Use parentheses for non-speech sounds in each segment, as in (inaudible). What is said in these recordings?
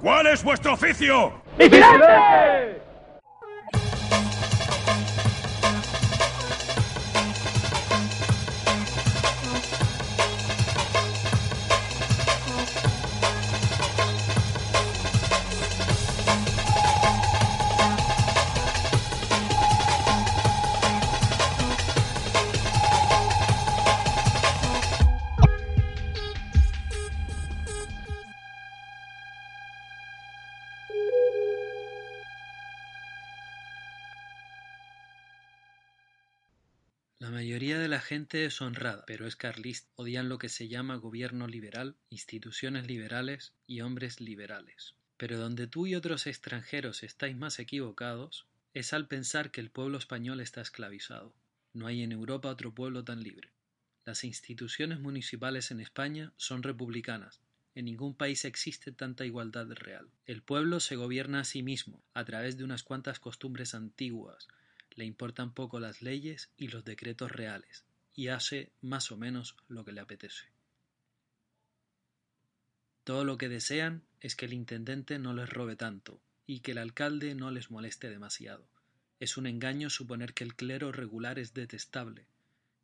¿Cuál es vuestro oficio? ¡Vigilante! Es honrada, pero es carlista. Odian lo que se llama gobierno liberal, instituciones liberales y hombres liberales. Pero donde tú y otros extranjeros estáis más equivocados es al pensar que el pueblo español está esclavizado. No hay en Europa otro pueblo tan libre. Las instituciones municipales en España son republicanas. En ningún país existe tanta igualdad real. El pueblo se gobierna a sí mismo, a través de unas cuantas costumbres antiguas, le importan poco las leyes y los decretos reales, y hace más o menos lo que le apetece. Todo lo que desean es que el intendente no les robe tanto, y que el alcalde no les moleste demasiado. Es un engaño suponer que el clero regular es detestable.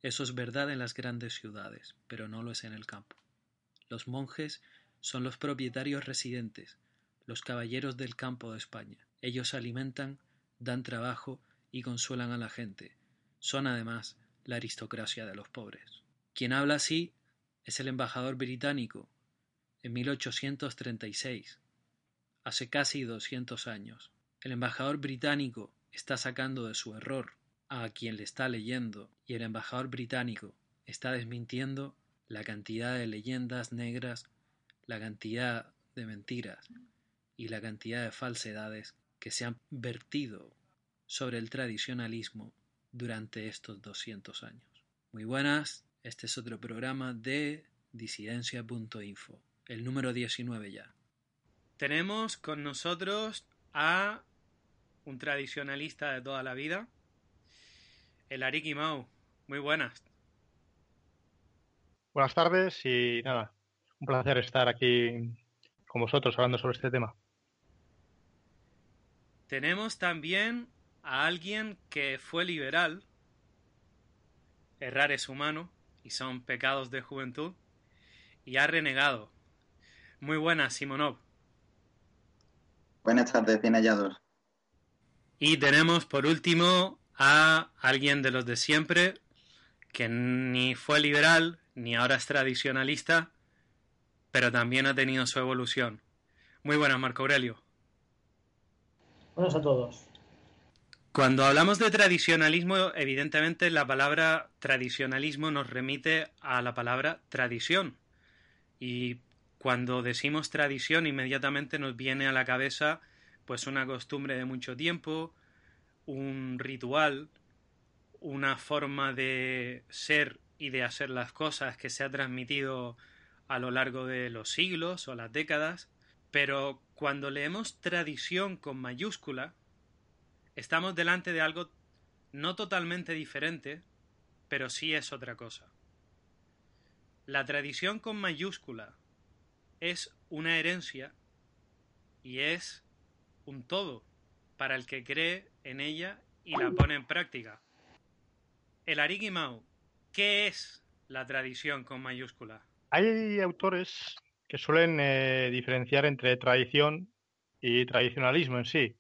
Eso es verdad en las grandes ciudades, pero no lo es en el campo. Los monjes son los propietarios residentes, los caballeros del campo de España. Ellos alimentan, dan trabajo y consuelan a la gente. Son además la aristocracia de los pobres. Quien habla así es el embajador británico en 1836, hace casi 200 años. El embajador británico está sacando de su error a quien le está leyendo y el embajador británico está desmintiendo la cantidad de leyendas negras, la cantidad de mentiras y la cantidad de falsedades que se han vertido sobre el tradicionalismo durante estos 200 años. Muy buenas, este es otro programa de disidencia.info, el número 19 ya. Tenemos con nosotros a un tradicionalista de toda la vida, el Ariki Mau. Muy buenas. Buenas tardes y nada, un placer estar aquí con vosotros hablando sobre este tema. Tenemos también a alguien que fue liberal, errar es humano y son pecados de juventud, y ha renegado. Muy buenas, Simonov. Buenas tardes, bien hallados. Y tenemos por último a alguien de los de siempre, que ni fue liberal, ni ahora es tradicionalista, pero también ha tenido su evolución. Muy buenas, Marco Aurelio. Buenas a todos. Cuando hablamos de tradicionalismo, evidentemente la palabra tradicionalismo nos remite a la palabra tradición. Y cuando decimos tradición, inmediatamente nos viene a la cabeza pues una costumbre de mucho tiempo, un ritual, una forma de ser y de hacer las cosas que se ha transmitido a lo largo de los siglos o las décadas. Pero cuando leemos tradición con mayúscula, estamos delante de algo no totalmente diferente, pero sí es otra cosa. La tradición con mayúscula es una herencia y es un todo para el que cree en ella y la pone en práctica. El Arigimau, ¿qué es la tradición con mayúscula? Hay autores que suelen eh, diferenciar entre tradición y tradicionalismo en sí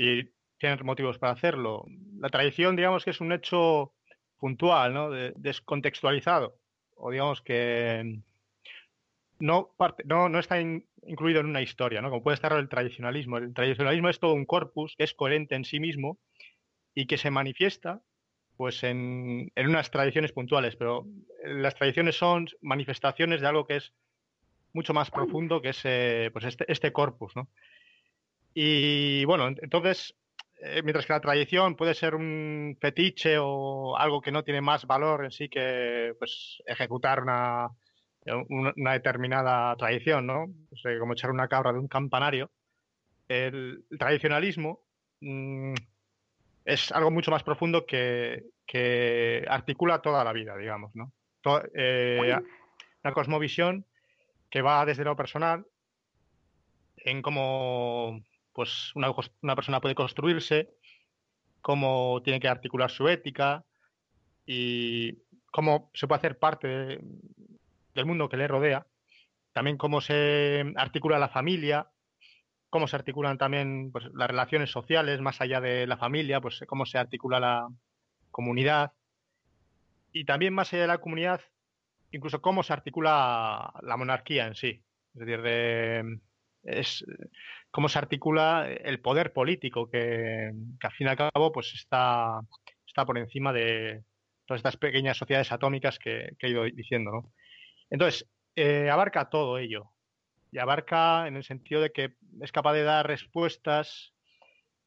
y tienen motivos para hacerlo. La tradición, digamos que es un hecho puntual, ¿no? descontextualizado, o digamos que no, parte, no, no está incluido en una historia, ¿no? como puede estar el tradicionalismo. El tradicionalismo es todo un corpus que es coherente en sí mismo y que se manifiesta pues en, en unas tradiciones puntuales, pero las tradiciones son manifestaciones de algo que es mucho más profundo que ese, pues este, este corpus, ¿no? Y bueno, entonces, eh, mientras que la tradición puede ser un fetiche o algo que no tiene más valor en sí que pues, ejecutar una, una, determinada tradición, ¿no? Eh, como echar una cabra de un campanario, el, tradicionalismo mm, es algo mucho más profundo que, que, articula toda la vida, digamos, ¿no? Eh, una cosmovisión que va desde lo personal en cómo pues una, persona puede construirse, cómo tiene que articular su ética y cómo se puede hacer parte del mundo que le rodea, también cómo se articula la familia, cómo se articulan también pues, las relaciones sociales más allá de la familia, pues cómo se articula la comunidad y también más allá de la comunidad, incluso cómo se articula la monarquía en sí. Es decir, de, es cómo se articula el poder político que, al fin y al cabo pues está, está por encima de todas estas pequeñas sociedades atómicas que, he ido diciendo. ¿no? Entonces, eh, abarca todo ello y abarca en el sentido de que es capaz de dar respuestas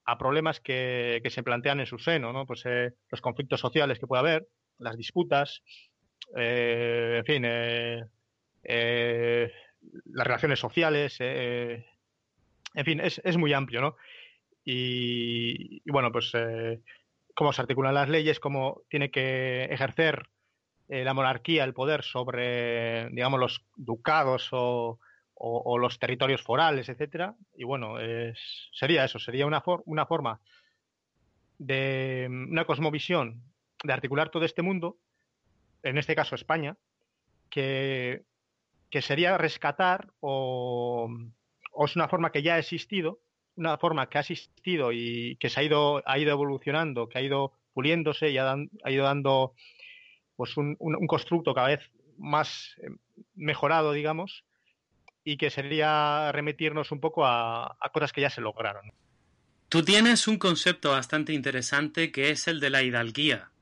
a problemas que, se plantean en su seno, ¿no? Pues eh, los conflictos sociales que puede haber, las disputas, eh, en fin, las relaciones sociales, eh, en fin, es, es, muy amplio, ¿no? Y, bueno, pues eh, cómo se articulan las leyes, cómo tiene que ejercer eh, la monarquía el poder sobre, digamos, los ducados o, los territorios forales, etcétera. Y bueno, sería eso, sería una, una forma de una cosmovisión de articular todo este mundo, en este caso España, que que sería rescatar o, es una forma que ya ha existido, una forma que ha existido y que se ha ido, ha ido evolucionando, que ha ido puliéndose y ha, ido dando pues un, constructo cada vez más eh, mejorado, digamos, y que sería remitirnos un poco a, a cosas que ya se lograron. Tú tienes un concepto bastante interesante que es el de la hidalguía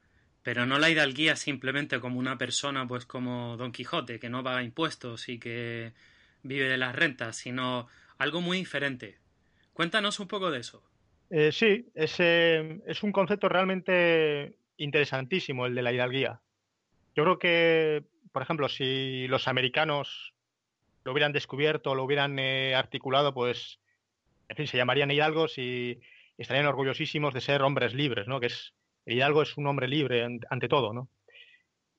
pero no la hidalguía simplemente como una persona, pues como Don Quijote, que no paga impuestos y que vive de las rentas, sino algo muy diferente. Cuéntanos un poco de eso. Eh, sí, es, es un concepto realmente interesantísimo el de la hidalguía. Yo creo que, por ejemplo, si los americanos lo hubieran descubierto, lo hubieran eh, articulado, pues, en fin, se llamarían hidalgos y estarían orgullosísimos de ser hombres libres, ¿no? Que es Hidalgo es un hombre libre ante todo, ¿no?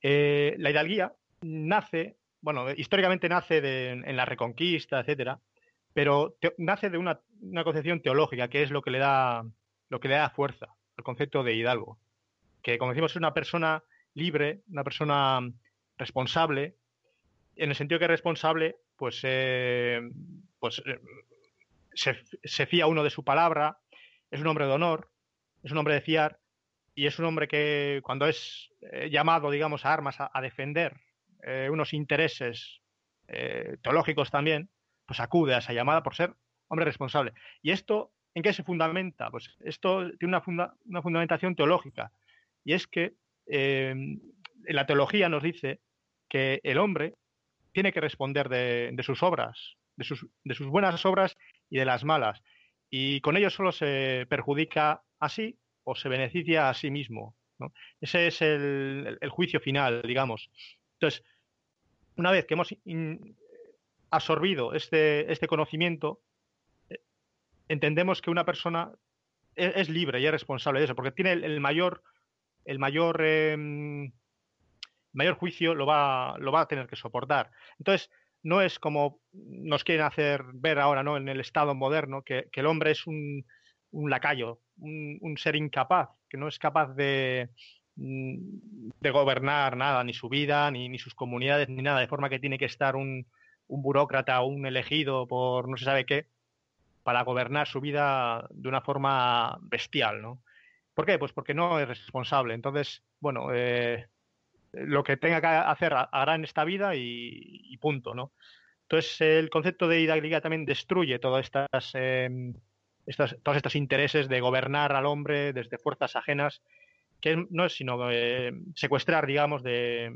Eh, la hidalguía nace, bueno, históricamente nace en la Reconquista, etcétera, pero nace de una, concepción teológica que es lo que le da lo que le da fuerza al concepto de hidalgo, que como decimos es una persona libre, una persona responsable, en el sentido que es responsable, pues, eh, pues eh, se, se, fía uno de su palabra, es un hombre de honor, es un hombre de fiar, y es un hombre que cuando es eh, llamado, digamos, a armas a, defender eh, unos intereses eh, teológicos también, pues acude a esa llamada por ser hombre responsable. ¿Y esto en qué se fundamenta? Pues esto tiene una, fundamentación teológica y es que la teología nos dice que el hombre tiene que responder de, de sus obras, de sus, de sus buenas obras y de las malas. Y con ello solo se perjudica así o se beneficia a sí mismo. Ese es el, juicio final, digamos. Entonces, una vez que hemos absorbido este, este conocimiento, eh, entendemos que una persona e, es, libre y es responsable de eso, porque tiene el, mayor, el mayor, em, mayor juicio lo va, lo va a tener que soportar. Entonces, no es como nos quieren hacer ver ahora ¿no? en el Estado moderno, que el hombre es un, un lacayo, un, ser incapaz, que no es capaz de, mm, de gobernar nada, ni su vida, ni, sus comunidades, ni nada, de forma que tiene que estar un, un burócrata o un elegido por no se sabe qué para gobernar su vida de una forma bestial, ¿no? ¿Por qué? Pues porque no es responsable. Entonces, bueno, eh, lo que tenga que hacer hará en esta vida y, punto, ¿no? Entonces, el concepto de hidalguía también destruye todas estas em, todos estos intereses de gobernar al hombre desde fuerzas ajenas, que no es sino eh, secuestrar, digamos, de,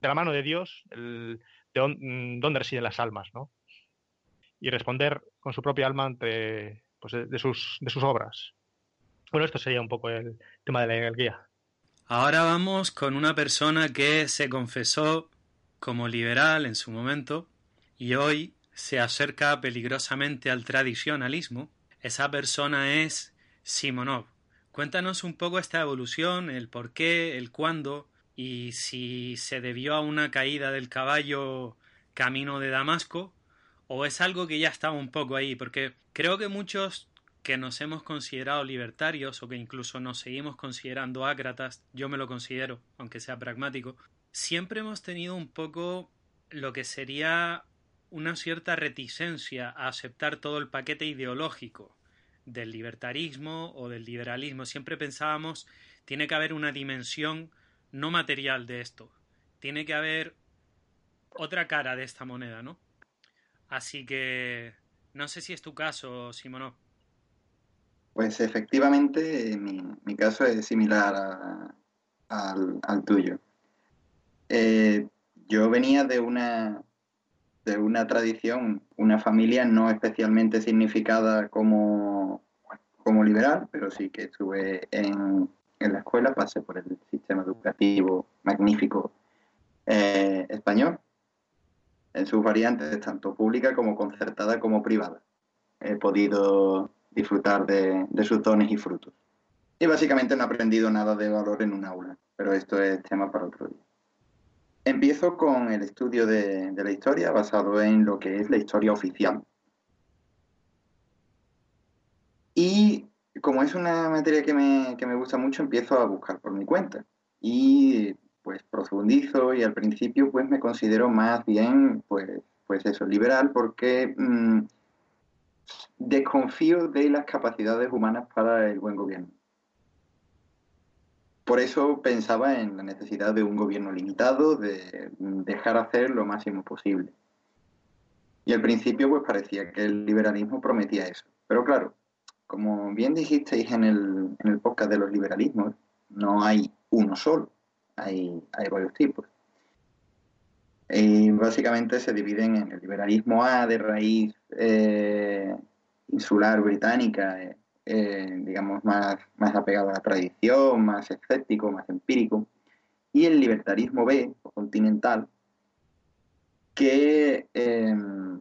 la mano de Dios el mm, dónde, residen las almas, ¿no? Y responder con su propia alma ante pues, de, sus, de sus obras. Bueno, esto sería un poco el tema de la guía. Ahora vamos con una persona que se confesó como liberal en su momento y hoy se acerca peligrosamente al tradicionalismo. Esa persona es Simonov. Cuéntanos un poco esta evolución, el por qué, el cuándo y si se debió a una caída del caballo camino de Damasco o es algo que ya estaba un poco ahí, porque creo que muchos que nos hemos considerado libertarios o que incluso nos seguimos considerando ácratas, yo me lo considero, aunque sea pragmático, siempre hemos tenido un poco lo que sería una cierta reticencia a aceptar todo el paquete ideológico del libertarismo o del liberalismo. Siempre pensábamos tiene que haber una dimensión no material de esto. Tiene que haber otra cara de esta moneda, ¿no? Así que no sé si es tu caso, Simonó. Pues efectivamente, mi, caso es similar al, tuyo. Eh, yo venía de una, de una tradición, una familia no especialmente significada como, como liberal, pero sí que estuve en, en la escuela, pasé por el sistema educativo magnífico eh, español, en sus variantes, tanto pública como concertada como privada. He podido disfrutar de, sus dones y frutos. Y básicamente no he aprendido nada de valor en un aula, pero esto es tema para otro día. Empiezo con el estudio de, la historia basado en lo que es la historia oficial. Y como es una materia que me, gusta mucho, empiezo a buscar por mi cuenta. Y pues profundizo y al principio pues me considero más bien pues, pues eso, liberal, porque mm, desconfío de las capacidades humanas para el buen gobierno. Por eso pensaba en la necesidad de un gobierno limitado, de dejar hacer lo máximo posible. Y al principio pues parecía que el liberalismo prometía eso. Pero claro, como bien dijisteis en el, podcast de los liberalismos, no hay uno solo, hay, hay varios tipos. Y básicamente se dividen en el liberalismo A de raíz eh, insular británica, eh, eh, digamos, más, más apegado a la tradición, más escéptico, más empírico, y el libertarismo B, o continental, que em,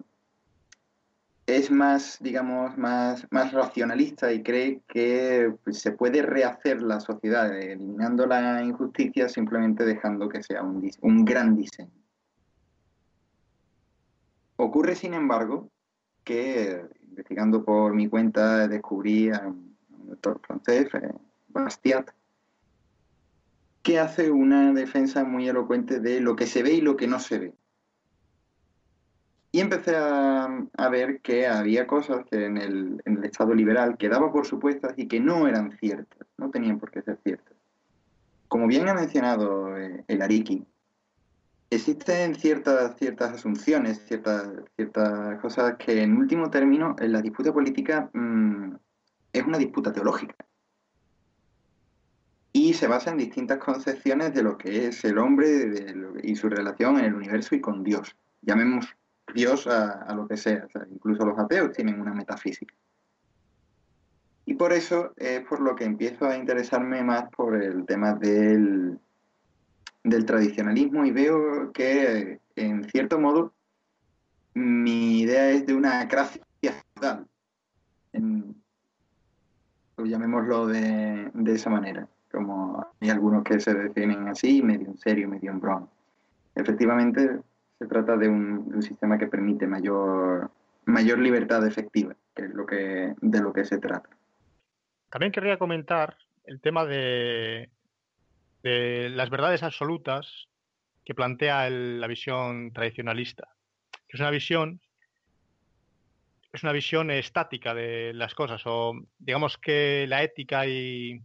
es más, digamos, más, más racionalista y cree que se puede rehacer la sociedad eliminando la injusticia simplemente dejando que sea un, un gran diseño. Ocurre, sin embargo, que investigando por mi cuenta descubrí a un doctor francés, eh, Bastiat, que hace una defensa muy elocuente de lo que se ve y lo que no se ve. Y empecé a, ver que había cosas que en el, en el, Estado liberal que daba por supuestas y que no eran ciertas, no tenían por qué ser ciertas. Como bien ha mencionado eh, el Ariki, existen ciertas, ciertas asunciones, ciertas, ciertas cosas que en último término en la disputa política mm, es una disputa teológica. Y se basa en distintas concepciones de lo que es el hombre y su relación en el universo y con Dios. Llamemos Dios a, lo que sea. Incluso los ateos tienen una metafísica. Y por eso es por lo que empiezo a interesarme más por el tema del, del tradicionalismo y veo que, en cierto modo, mi idea es de una gracia feudal. llamémoslo de, de, esa manera, como hay algunos que se definen así, medio en serio, medio en broma. Efectivamente, se trata de un, de un sistema que permite mayor, mayor libertad efectiva, que es lo que, de lo que se trata. También querría comentar el tema de, de las verdades absolutas que plantea la visión tradicionalista, es una visión es una visión estática de las cosas o digamos que la ética y,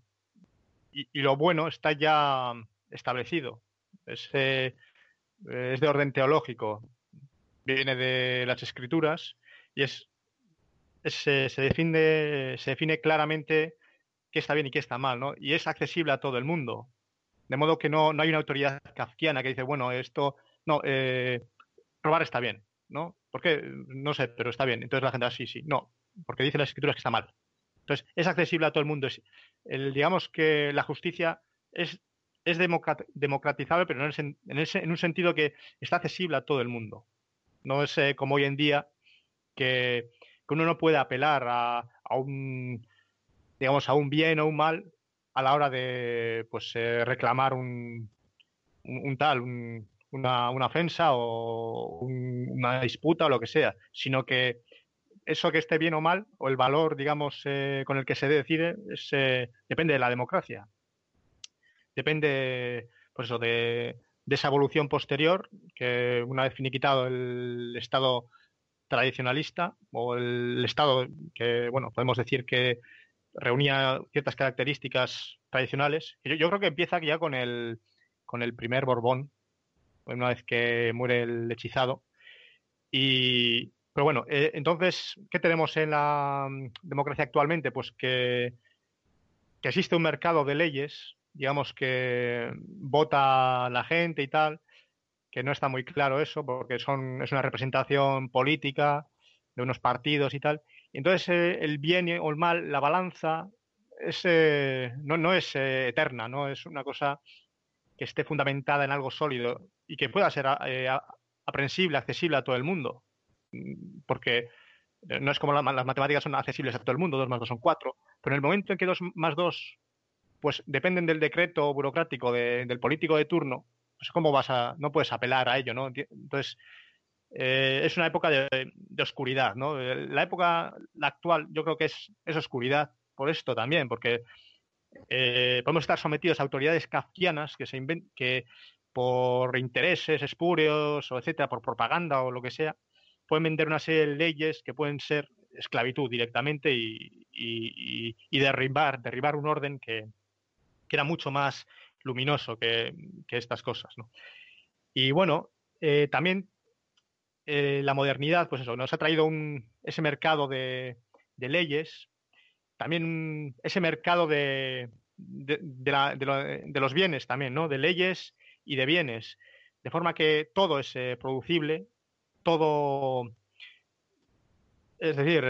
y, lo bueno está ya establecido. Es, es, de orden teológico, viene de las escrituras y es, se, define, se define claramente qué está bien y qué está mal, ¿no? Y es accesible a todo el mundo. De modo que no, no hay una autoridad kafkiana que dice, bueno, esto, no, eh, robar está bien, ¿no? ¿Por qué? No sé, pero está bien. Entonces la gente, ah, sí, sí. No, porque dice las escrituras que está mal. Entonces, es accesible a todo el mundo. El, digamos que la justicia es, es democratizable, pero no es en, un sentido que está accesible a todo el mundo. No es eh, como hoy en día que, uno no puede apelar a, un digamos a un bien o un mal a la hora de pues eh, reclamar un, un, tal, una, una, ofensa o una disputa o lo que sea, sino que eso que esté bien o mal, o el valor, digamos, eh, con el que se decide, depende de la democracia. Depende, pues eso, de, de esa evolución posterior, que una vez finiquitado el Estado tradicionalista o el Estado que, bueno, podemos decir que reunía ciertas características tradicionales. Yo, yo creo que empieza ya con el, con el primer Borbón, una vez que muere el hechizado. Y, pero bueno, eh, entonces, ¿qué tenemos en la mm, democracia actualmente? Pues que, que existe un mercado de leyes digamos que vota la gente y tal, que no está muy claro eso, porque son, es una representación política de unos partidos y tal. Entonces eh, el bien o el mal, la balanza, es, eh, no, es eh, eterna, no es una cosa que esté fundamentada en algo sólido y que pueda ser aprensible, accesible a todo el mundo. Porque no es como las matemáticas son accesibles a todo el mundo, dos más dos son cuatro, pero en el momento en que dos más dos pues dependen del decreto burocrático del político de turno, pues cómo vas a, no puedes apelar a ello, ¿no? Entonces, eh, es una época de, oscuridad, ¿no? La época la actual yo creo que es, es oscuridad por esto también, porque eh, podemos estar sometidos a autoridades kafkianas que, se que por intereses espurios o etcétera, por propaganda o lo que sea, pueden vender una serie de leyes que pueden ser esclavitud directamente y, y derribar, derribar un orden que, que era mucho más luminoso que, estas cosas. Y bueno, eh, también eh, la modernidad, pues eso, nos ha traído ese mercado de, leyes, también ese mercado de, los bienes también, ¿no? De leyes y de bienes, de forma que todo es eh, producible, todo, es decir,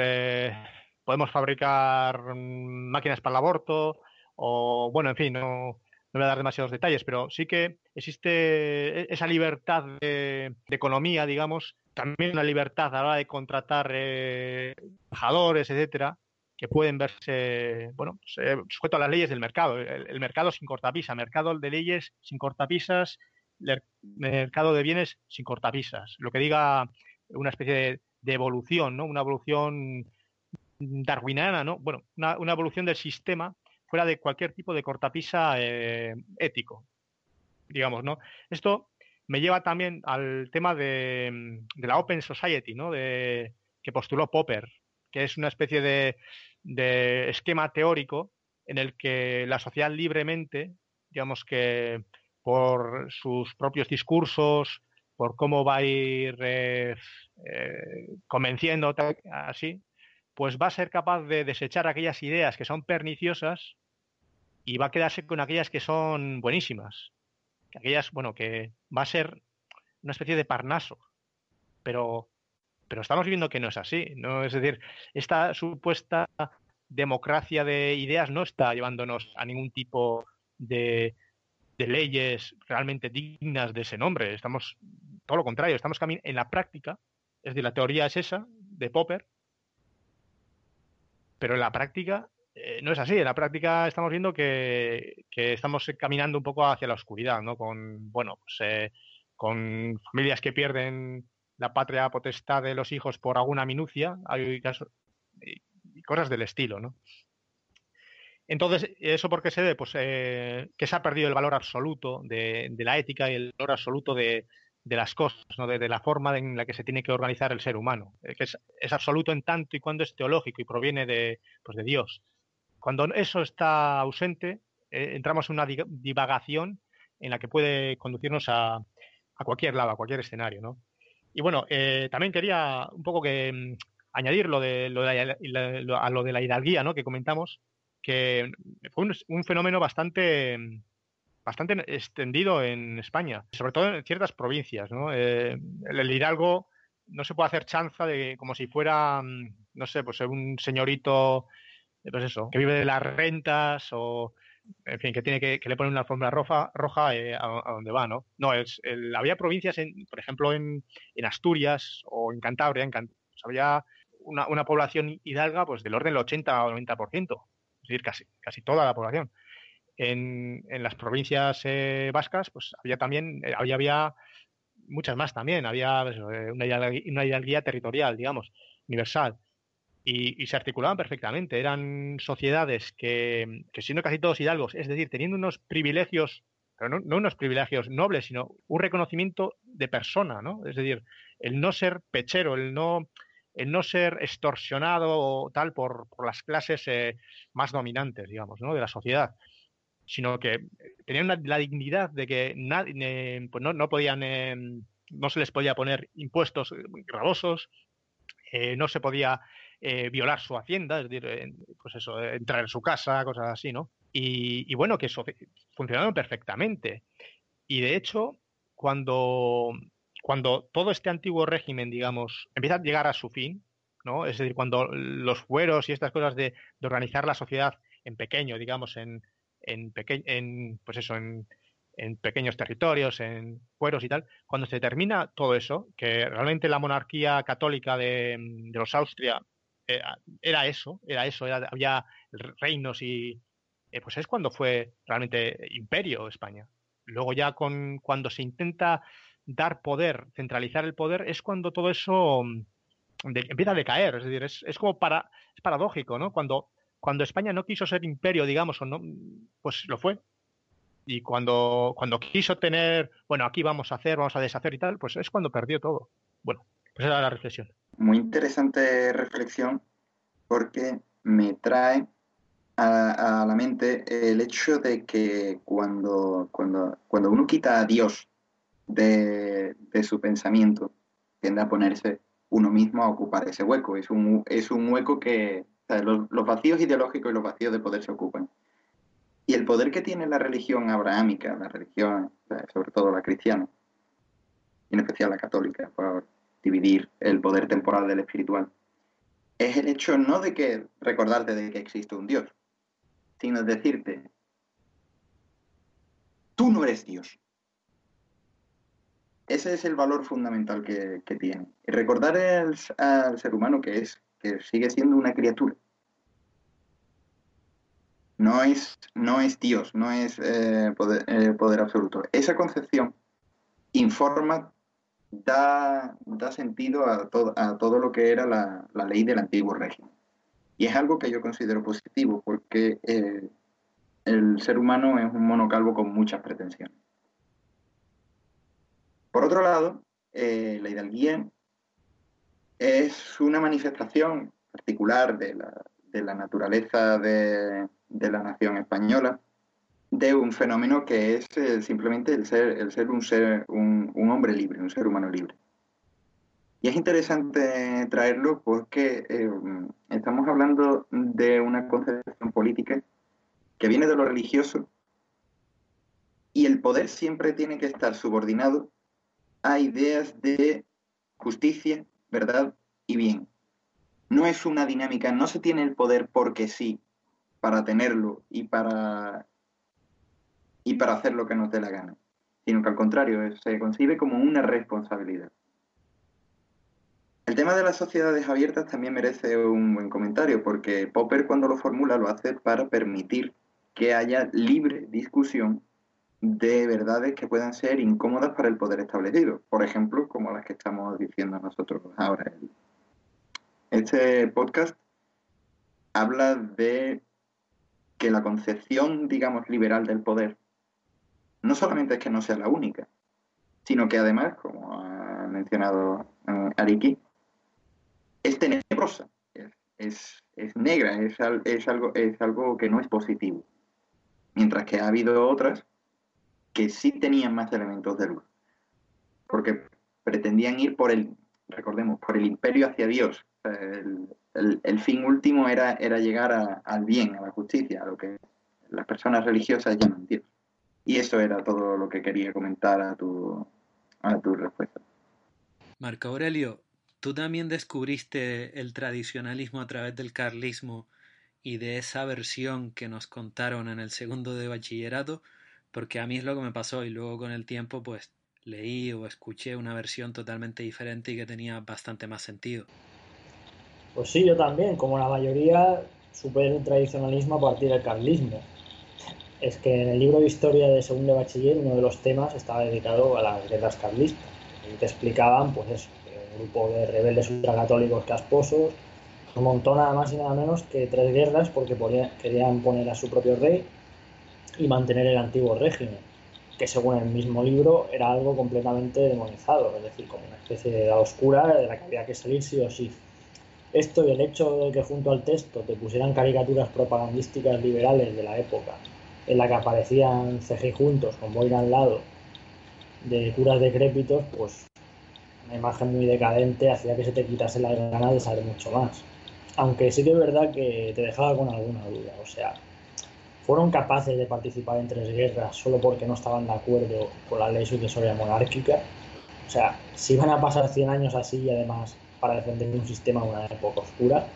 podemos fabricar mm, máquinas para el aborto, o bueno, en fin, no, no voy a dar demasiados detalles, pero sí que existe e-, esa libertad de, economía, digamos, también una libertad a la hora de contratar eh, trabajadores, etcétera, que pueden verse, bueno, pues, eh, sujeto a las leyes del mercado. El, mercado sin cortapisas, mercado de leyes sin cortapisas, mercado de bienes sin cortapisas. Lo que diga una especie de, evolución, ¿no? Una evolución darwiniana, ¿no? Bueno, una evolución del sistema fuera de cualquier tipo de cortapisa eh, ético, digamos, ¿no? Esto me lleva también al tema de, la Open Society, ¿no? De, que postuló Popper, que es una especie de, esquema teórico en el que la sociedad libremente, digamos que por sus propios discursos, por cómo va a ir eh, eh, convenciendo así, pues va a ser capaz de desechar aquellas ideas que son perniciosas y va a quedarse con aquellas que son buenísimas. Aquellas, bueno, que va a ser una especie de parnaso. Pero, pero estamos viendo que no es así. ¿no? Es decir, esta supuesta democracia de ideas no está llevándonos a ningún tipo de, de leyes realmente dignas de ese nombre. Estamos, todo lo contrario, estamos en la práctica. Es decir, la teoría es esa, de Popper, pero en la práctica eh, no es así. En la práctica estamos viendo que, estamos caminando un poco hacia la oscuridad, ¿no? Con, bueno, pues, eh, con familias que pierden la patria potestad de los hijos por alguna minucia, hay casos, y cosas del estilo, ¿no? Entonces, ¿eso por qué se debe? Pues eh, que se ha perdido el valor absoluto de, la ética y el valor absoluto de, las cosas, ¿no? de, la forma en la que se tiene que organizar el ser humano, que es, es, absoluto en tanto y cuando es teológico y proviene de, pues de Dios. Cuando eso está ausente, eh, entramos en una divagación en la que puede conducirnos a, cualquier lado, a cualquier escenario, ¿no? Y bueno, eh, también quería un poco que mm, añadir lo de, lo a lo de la hidalguía, ¿no? Que comentamos, que fue un, fenómeno bastante, bastante extendido en España, sobre todo en ciertas provincias. ¿no? Eh, el hidalgo no se puede hacer chanza de como si fuera, mm, no sé, pues un señorito, pues eso, que vive de las rentas o, en fin, que tiene que, que le pone una alfombra roja, roja eh, a, donde va, ¿no? No, es, había provincias, en, por ejemplo, en, en, Asturias o en Cantabria, en pues había una, una, población hidalga pues del orden del 80 o 90%, es decir, casi, casi toda la población. En, en las provincias eh, vascas, pues había también, eh, había, había muchas más también, había pues, una, una hidalguía territorial, digamos, universal y, se articulaban perfectamente. Eran sociedades que, siendo casi todos hidalgos, es decir, teniendo unos privilegios, pero no, unos privilegios nobles, sino un reconocimiento de persona, ¿no? Es decir, el no ser pechero, el no, el no ser extorsionado o tal por, las clases eh, más dominantes, digamos, ¿no? de la sociedad sino que tenían la dignidad de que nadie, pues no, no podían, eh, no se les podía poner impuestos gravosos, eh, no se podía eh, violar su hacienda, es decir, pues eso, entrar en su casa, cosas así, ¿no? Y, bueno, que eso funcionaron perfectamente. Y de hecho, cuando, cuando todo este antiguo régimen, digamos, empieza a llegar a su fin, ¿no? Es decir, cuando los fueros y estas cosas de, organizar la sociedad en pequeño, digamos, en, en, en pues eso, en, en pequeños territorios, en fueros y tal, cuando se termina todo eso, que realmente la monarquía católica de, de los Austria eh, era eso, era eso, había reinos y eh, pues es cuando fue realmente imperio España. Luego ya con cuando se intenta dar poder, centralizar el poder, es cuando todo eso mm, empieza a decaer. Es decir, es, como para, es paradójico, ¿no? Cuando, cuando España no quiso ser imperio, digamos, o no, pues lo fue. Y cuando, cuando quiso tener, bueno, aquí vamos a hacer, vamos a deshacer y tal, pues es cuando perdió todo. Bueno, pues era la reflexión. Muy interesante reflexión porque me trae a, la mente el hecho de que cuando, cuando, cuando uno quita a Dios de, su pensamiento, tiende a ponerse uno mismo a ocupar ese hueco. Es un, es un hueco que los, vacíos ideológicos y los vacíos de poder se ocupan. Y el poder que tiene la religión abrahámica, la religión, sobre todo la cristiana, en especial la católica, por dividir el poder temporal del espiritual, es el hecho no de que recordarte de que existe un Dios, sino decirte, tú no eres Dios. Ese es el valor fundamental que, tiene. Y recordar al, ser humano que es, que sigue siendo una criatura. No es, no es Dios, no es eh, eh, poder absoluto. Esa concepción informa da, da sentido a, a todo lo que era la, ley del antiguo régimen. Y es algo que yo considero positivo porque eh, el ser humano es un monocalvo con muchas pretensiones. Por otro lado, eh, la hidalguía es una manifestación particular de la, de la naturaleza de, de la nación española de un fenómeno que es eh, simplemente el ser, el ser, un, ser un, hombre libre, un ser humano libre. Y es interesante traerlo porque eh, estamos hablando de una concepción política que viene de lo religioso y el poder siempre tiene que estar subordinado a ideas de justicia, verdad y bien. No es una dinámica, no se tiene el poder porque sí, para tenerlo y para y para hacer lo que nos dé la gana, sino que al contrario, se concibe como una responsabilidad. El tema de las sociedades abiertas también merece un buen comentario, porque Popper cuando lo formula lo hace para permitir que haya libre discusión de verdades que puedan ser incómodas para el poder establecido, por ejemplo, como las que estamos diciendo nosotros ahora. Este podcast habla de que la concepción, digamos, liberal del poder no solamente es que no sea la única, sino que además, como ha mencionado eh, Ariki, es tenebrosa, es, negra, es, algo, es algo que no es positivo. Mientras que ha habido otras que sí tenían más elementos de luz, porque pretendían ir por el, recordemos, por el imperio hacia Dios. El, fin último era, era llegar al bien, a la justicia, a lo que las personas religiosas llaman Dios. Y eso era todo lo que quería comentar a tu, a tu respuesta. Marco Aurelio, ¿tú también descubriste el tradicionalismo a través del carlismo y de esa versión que nos contaron en el segundo de bachillerato? Porque a mí es lo que me pasó y luego con el tiempo pues leí o escuché una versión totalmente diferente y que tenía bastante más sentido. Pues sí, yo también, como la mayoría, supe el tradicionalismo a partir del carlismo. Es que en el libro de historia de segundo de bachiller uno de los temas estaba dedicado a las guerras carlistas. Y te explicaban, pues eso, un grupo de rebeldes ultracatólicos casposos, un montón nada más y nada menos que tres guerras porque querían poner a su propio rey y mantener el antiguo régimen, que según el mismo libro era algo completamente demonizado, es decir, como una especie de edad oscura de la que había que salir sí o sí. Esto y el hecho de que junto al texto te pusieran caricaturas propagandísticas liberales de la época, en la que aparecían CG juntos con Boina al lado, de curas decrépitos, pues una imagen muy decadente hacía que se te quitase la ganas de saber mucho más. Aunque sí que es verdad que te dejaba con alguna duda, o sea, fueron capaces de participar en tres guerras solo porque no estaban de acuerdo con la ley sucesoria monárquica. O sea, si iban a pasar 100 años así y además para defender un sistema en una época oscura,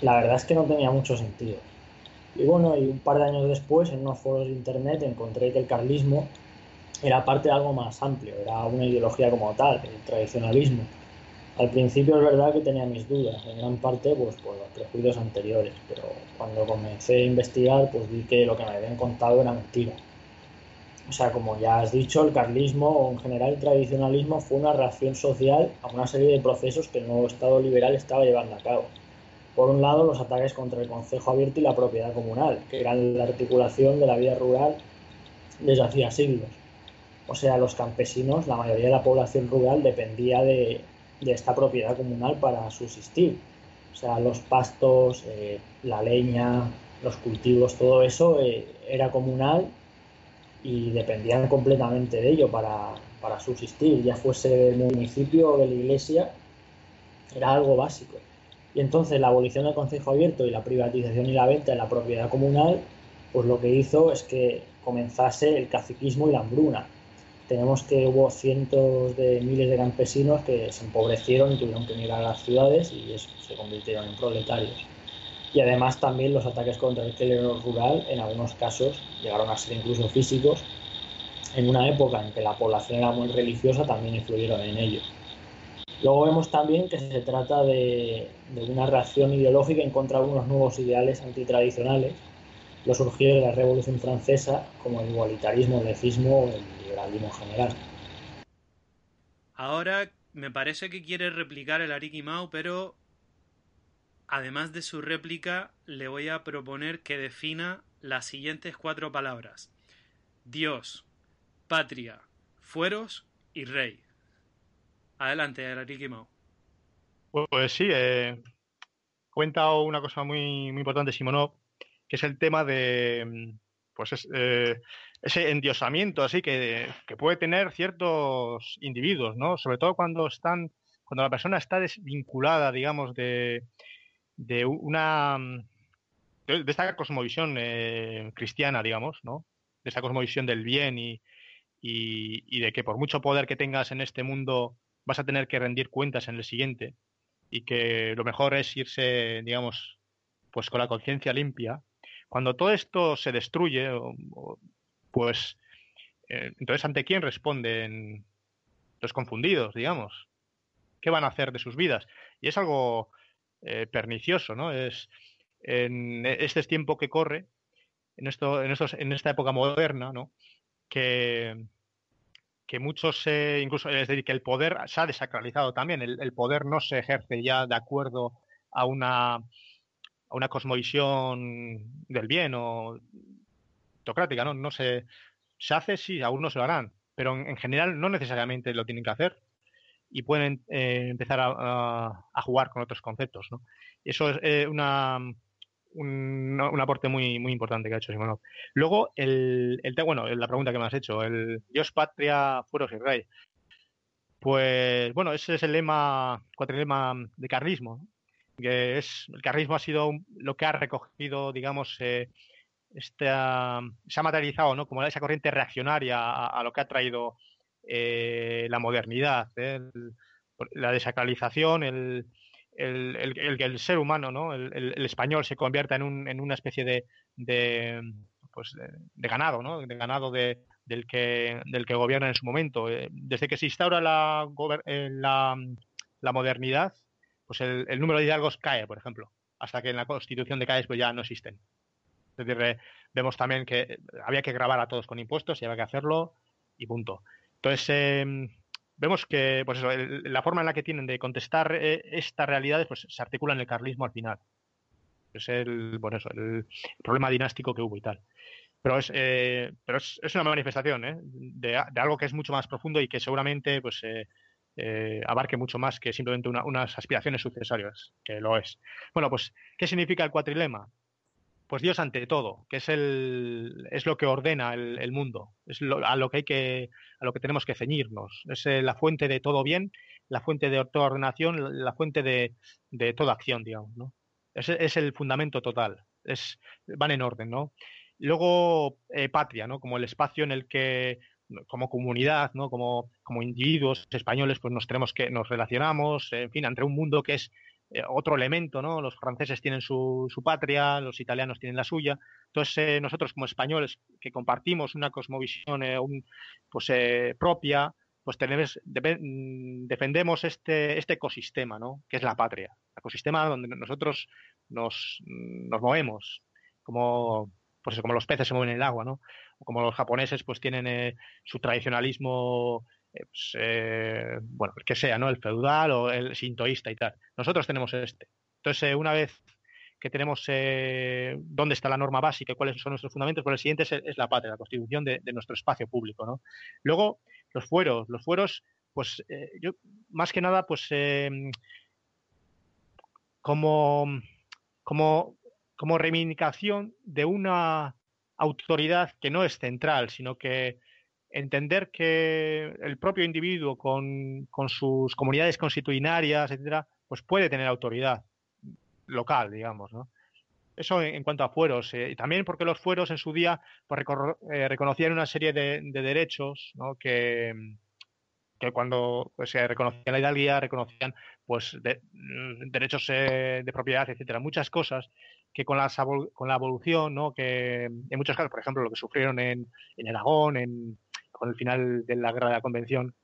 la verdad es que no tenía mucho sentido. Y bueno, y un par de años después, en unos foros de internet, encontré que el carlismo era parte de algo más amplio, era una ideología como tal, el tradicionalismo. Al principio es verdad que tenía mis dudas, en gran parte pues por los prejuicios anteriores, pero cuando comencé a investigar pues vi que lo que me habían contado era mentira. O sea, como ya has dicho, el carlismo o en general el tradicionalismo fue una reacción social a una serie de procesos que el nuevo Estado liberal estaba llevando a cabo. Por un lado, los ataques contra el concejo abierto y la propiedad comunal, que eran la articulación de la vida rural desde hacía siglos. O sea, los campesinos, la mayoría de la población rural dependía de, esta propiedad comunal para subsistir. O sea, los pastos, eh, la leña, los cultivos, todo eso eh, era comunal y dependían completamente de ello para, para subsistir, ya fuese del municipio o de la iglesia, era algo básico. Y entonces la abolición del concejo abierto y la privatización y la venta de la propiedad comunal, pues lo que hizo es que comenzase el caciquismo y la hambruna. Tenemos que hubo cientos de miles de campesinos que se empobrecieron y tuvieron que emigrar a las ciudades y eso, se convirtieron en proletarios y además también los ataques contra el clero rural en algunos casos llegaron a ser incluso físicos. En una época en que la población era muy religiosa también influyeron en ello. Luego vemos también que se trata de, una reacción ideológica en contra de unos nuevos ideales antitradicionales, los surgidos de la Revolución Francesa, como el igualitarismo, el lecismo o el liberalismo general. Ahora me parece que quiere replicar el Ariki Mao, pero Además de su réplica, le voy a proponer que defina las siguientes cuatro palabras. Dios, patria, fueros y rey. Adelante, Enrique Mau. Pues sí, eh, cuenta una cosa muy, muy importante Simonov, que es el tema de pues eh, ese endiosamiento así que, que, puede tener ciertos individuos, ¿no? Sobre todo cuando están, cuando la persona está desvinculada, digamos, de, de una de esta cosmovisión eh, cristiana, digamos, ¿no? De esta cosmovisión del bien y, y, de que por mucho poder que tengas en este mundo vas a tener que rendir cuentas en el siguiente y que lo mejor es irse, digamos, pues con la conciencia limpia. Cuando todo esto se destruye, pues eh, entonces ante quién responden los confundidos, digamos. ¿Qué van a hacer de sus vidas? Y es algo eh, pernicioso, ¿no? Es en este tiempo que corre, en esto, en estos, en esta época moderna, ¿no? Que, que muchos, incluso, es decir, que el poder se ha desacralizado también, el, poder no se ejerce ya de acuerdo a una, a una cosmovisión del bien o autocrática, ¿no? No se, se hace, sí, aún no se lo harán, pero en general no necesariamente lo tienen que hacer y pueden eh, empezar a, jugar con otros conceptos. ¿no? Eso es eh, una, un, aporte muy, muy importante que ha hecho Simonov. Luego, el, el, bueno, la pregunta que me has hecho, el Dios, patria, fueros y rey. Pues bueno, ese es el lema, cuatrilema de carlismo. Que es, el carlismo ha sido lo que ha recogido, digamos, eh, se ha materializado ¿no? como esa corriente reaccionaria a, lo que ha traído eh, la modernidad, ¿eh? la desacralización, el, el, que el ser humano, ¿no? el, español se convierta en, un, en una especie de, de, pues de, ganado, ¿no? de ganado de, del, que, del que gobierna en su momento. Eh, desde que se instaura la, la, la modernidad, pues el, número de hidalgos cae, por ejemplo, hasta que en la constitución de Cádiz pues ya no existen. Es decir, vemos también que había que grabar a todos con impuestos y había que hacerlo y punto. Entonces, em, vemos que pues eso, la forma en la que tienen de contestar eh, estas realidades pues se articula en el carlismo al final. Es el, bueno, eso, el problema dinástico que hubo y tal. Pero es, eh, pero es, una manifestación ¿eh? de, algo que es mucho más profundo y que seguramente pues, abarque mucho más que simplemente unas aspiraciones sucesorias, que lo es. Bueno, pues, ¿qué significa el cuatrilema? Pues Dios ante todo, que es el es lo que ordena el, mundo, es a lo que hay que a lo que tenemos que ceñirnos, es eh, la fuente de todo bien, la fuente de toda ordenación, la fuente de, toda acción, digamos, ¿no? Es, es, el fundamento total, es van en orden, ¿no? Luego eh, patria, ¿no? Como el espacio en el que como comunidad, ¿no? Como, como individuos españoles, pues nos tenemos que nos relacionamos, en fin, entre un mundo que es eh, otro elemento, ¿no? Los franceses tienen su, su, patria, los italianos tienen la suya. Entonces, eh, nosotros como españoles que compartimos una cosmovisión eh, pues, propia, pues tenemos, mm, defendemos este, este ecosistema, ¿no? Que es la patria. Ecosistema donde nosotros nos, nos movemos, como, pues como los peces se mueven en el agua, ¿no? Como los japoneses pues tienen su tradicionalismo eh, pues, eh, bueno, el que sea, ¿no? El feudal o el sintoísta y tal. Nosotros tenemos este. Entonces, eh, una vez que tenemos dónde está la norma básica y cuáles son nuestros fundamentos, pues el siguiente es, la patria, la constitución de, nuestro espacio público, ¿no? Luego, los fueros. Los fueros, pues, yo, más que nada, pues, como, como, como reivindicación de una autoridad que no es central, sino que entender que el propio individuo con, sus comunidades constitucionarias, etcétera, pues puede tener autoridad local, digamos, ¿no? Eso en, cuanto a fueros. Eh, y también porque los fueros en su día pues, eh, reconocían una serie de, derechos ¿no? que, que cuando pues, se reconocían la hidalguía, reconocían pues mm, derechos eh, de propiedad, etcétera, muchas cosas que con la, con la evolución, ¿no? que en muchos casos, por ejemplo, lo que sufrieron en, en Aragón, en, con el final de la guerra de la convención,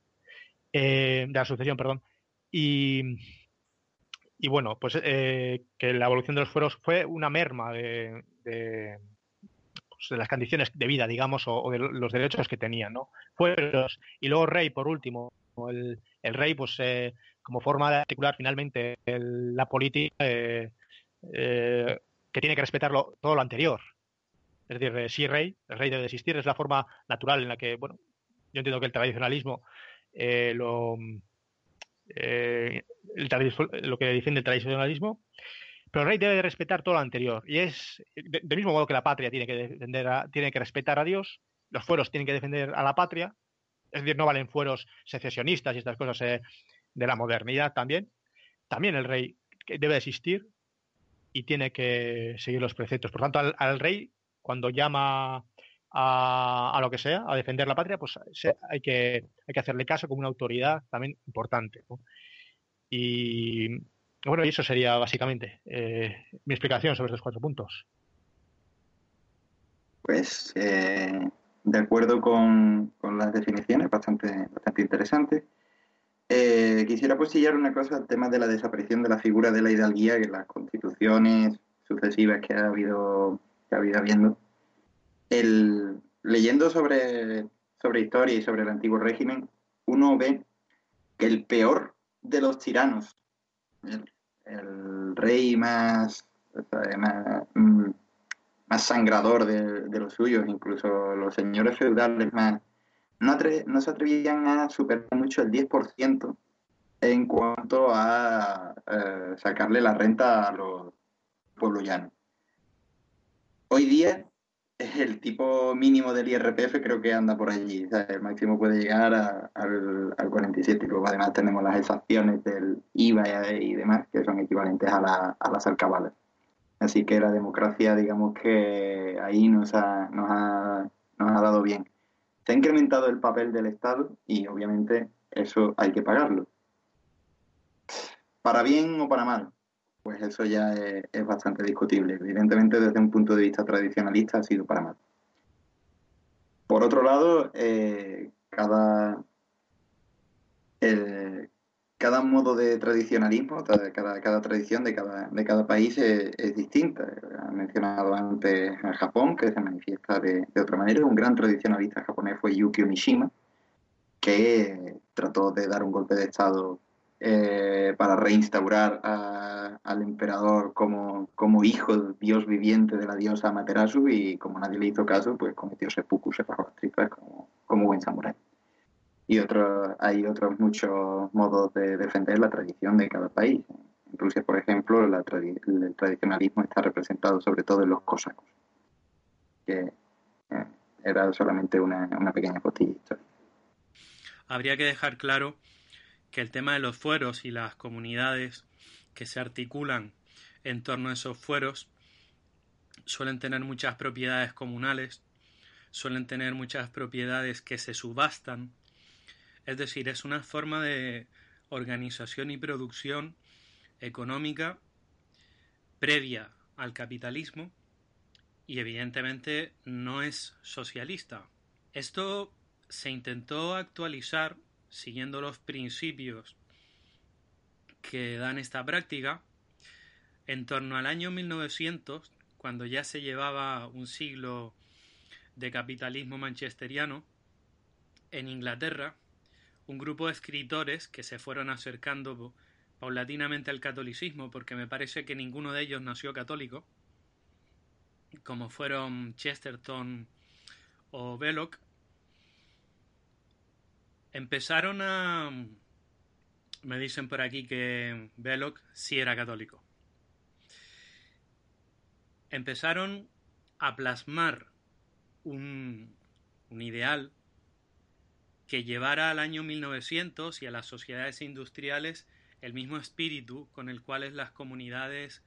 eh, de la sucesión, perdón. Y, y bueno, pues eh, que la evolución de los fueros fue una merma de, de, pues, las condiciones de vida, digamos, o, de los derechos que tenían, ¿no? Fueros. Y luego rey, por último. El, el rey, pues eh, como forma de articular finalmente la política que tiene que respetarlo todo lo anterior. Es decir, sí rey, el rey debe existir, es la forma natural en la que, bueno, yo entiendo que el tradicionalismo eh, lo, eh, lo que defiende el tradicionalismo, pero el rey debe respetar todo lo anterior. Y es del mismo modo que la patria tiene que, defender tiene que respetar a Dios, los fueros tienen que defender a la patria, es decir, no valen fueros secesionistas y estas cosas eh, de la modernidad también. También el rey debe existir y tiene que seguir los preceptos. Por tanto, al rey, cuando llama a, lo que sea, a defender la patria, pues hay, que, hay que hacerle caso como una autoridad también importante. Y bueno, y eso sería básicamente eh, mi explicación sobre estos cuatro puntos. Pues eh, de acuerdo con, las definiciones, bastante, bastante interesante. Eh, quisiera posillar una cosa al tema de la desaparición de la figura de la hidalguía en las constituciones sucesivas que ha habido, que ha habido habiendo el, leyendo sobre, sobre historia y sobre el antiguo régimen, uno ve que el peor de los tiranos, el, rey más, mm, más, sangrador de, los suyos, incluso los señores feudales más, no, no se atrevían a superar mucho el 10% en cuanto a eh, sacarle la renta a los pueblos llanos. Hoy día el tipo mínimo del IRPF creo que anda por allí. el máximo puede llegar al, 47. Y luego además tenemos las exacciones del IVA y demás, que son equivalentes a, la, a las alcabalas. Así que la democracia, digamos que ahí nos ha, nos ha, nos ha dado bien. Se ha incrementado el papel del Estado y obviamente eso hay que pagarlo. Para bien o para mal, pues eso ya es, bastante discutible. Evidentemente, desde un punto de vista tradicionalista ha sido para mal. Por otro lado, eh, cada, cada modo de tradicionalismo, cada, cada tradición de cada, de cada país es, distinta. Ha mencionado antes a Japón, que se manifiesta de, de, otra manera. Un gran tradicionalista japonés fue Yukio Mishima, que trató de dar un golpe de Estado eh, para reinstaurar al emperador como, como hijo, dios viviente de la diosa Amaterasu y como nadie le hizo caso, pues cometió seppuku, se bajó las tripas como, como buen samurái. Y otros, hay otros muchos modos de defender la tradición de cada país. En Rusia, por ejemplo, el tradicionalismo está representado sobre todo en los cosacos, que eh, era solamente una, una pequeña costilla Habría que dejar claro que el tema de los fueros y las comunidades que se articulan en torno a esos fueros suelen tener muchas propiedades comunales, suelen tener muchas propiedades que se subastan, es decir, es una forma de organización y producción económica previa al capitalismo y evidentemente no es socialista. Esto se intentó actualizar siguiendo los principios que dan esta práctica, en torno al año 1900, cuando ya se llevaba un siglo de capitalismo manchesteriano, en Inglaterra, un grupo de escritores que se fueron acercando paulatinamente al catolicismo, porque me parece que ninguno de ellos nació católico, como fueron Chesterton o Belloc, Empezaron a... Me dicen por aquí que Belloc sí era católico. Empezaron a plasmar un, un ideal que llevara al año 1900 y a las sociedades industriales el mismo espíritu con el cual las comunidades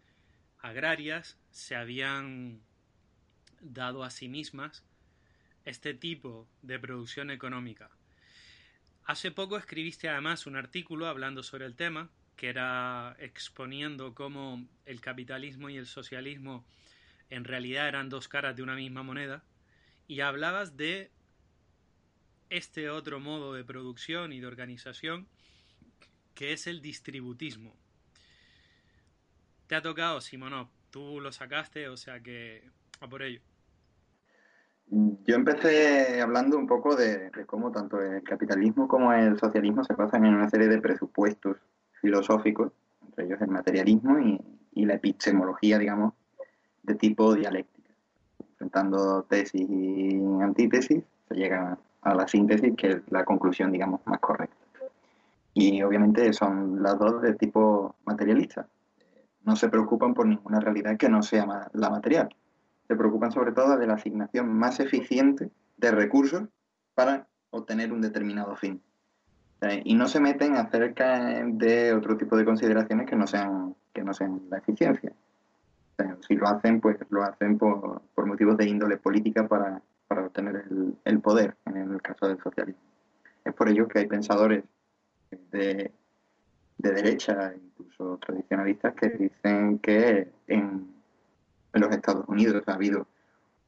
agrarias se habían dado a sí mismas este tipo de producción económica. Hace poco escribiste además un artículo hablando sobre el tema, que era exponiendo cómo el capitalismo y el socialismo en realidad eran dos caras de una misma moneda, y hablabas de este otro modo de producción y de organización que es el distributismo. Te ha tocado, Simonov, tú lo sacaste, o sea que a por ello. Yo empecé hablando un poco de, cómo tanto el capitalismo como el socialismo se basan en una serie de presupuestos filosóficos, entre ellos el materialismo y, la epistemología, digamos, de tipo dialéctica. Enfrentando tesis y antítesis, se llega a la síntesis, que es la conclusión, digamos, más correcta. Y obviamente son las dos de tipo materialista. No se preocupan por ninguna realidad que no sea la material se preocupan sobre todo de la asignación más eficiente de recursos para obtener un determinado fin. y no se meten acerca de otro tipo de consideraciones que no sean, que no sean la eficiencia. si lo hacen, pues lo hacen por, motivos de índole política para, obtener el, poder, en el caso del socialismo. Es por ello que hay pensadores de, de derecha, incluso tradicionalistas, que dicen que en en los Estados Unidos ha habido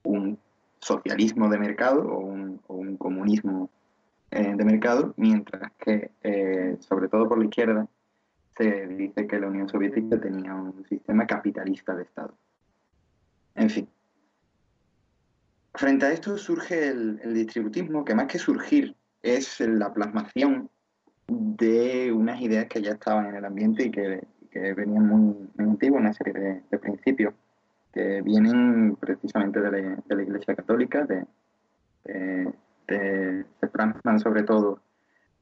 un socialismo de mercado o un, comunismo eh, de mercado, mientras que, eh, sobre todo por la izquierda, se dice que la Unión Soviética tenía un sistema capitalista de Estado. En fin. Frente a esto surge el, distributismo, que más que surgir es la plasmación de unas ideas que ya estaban en el ambiente y que, venían muy, antiguas, una serie de principios que vienen precisamente de la, Iglesia Católica, de, se plasman sobre todo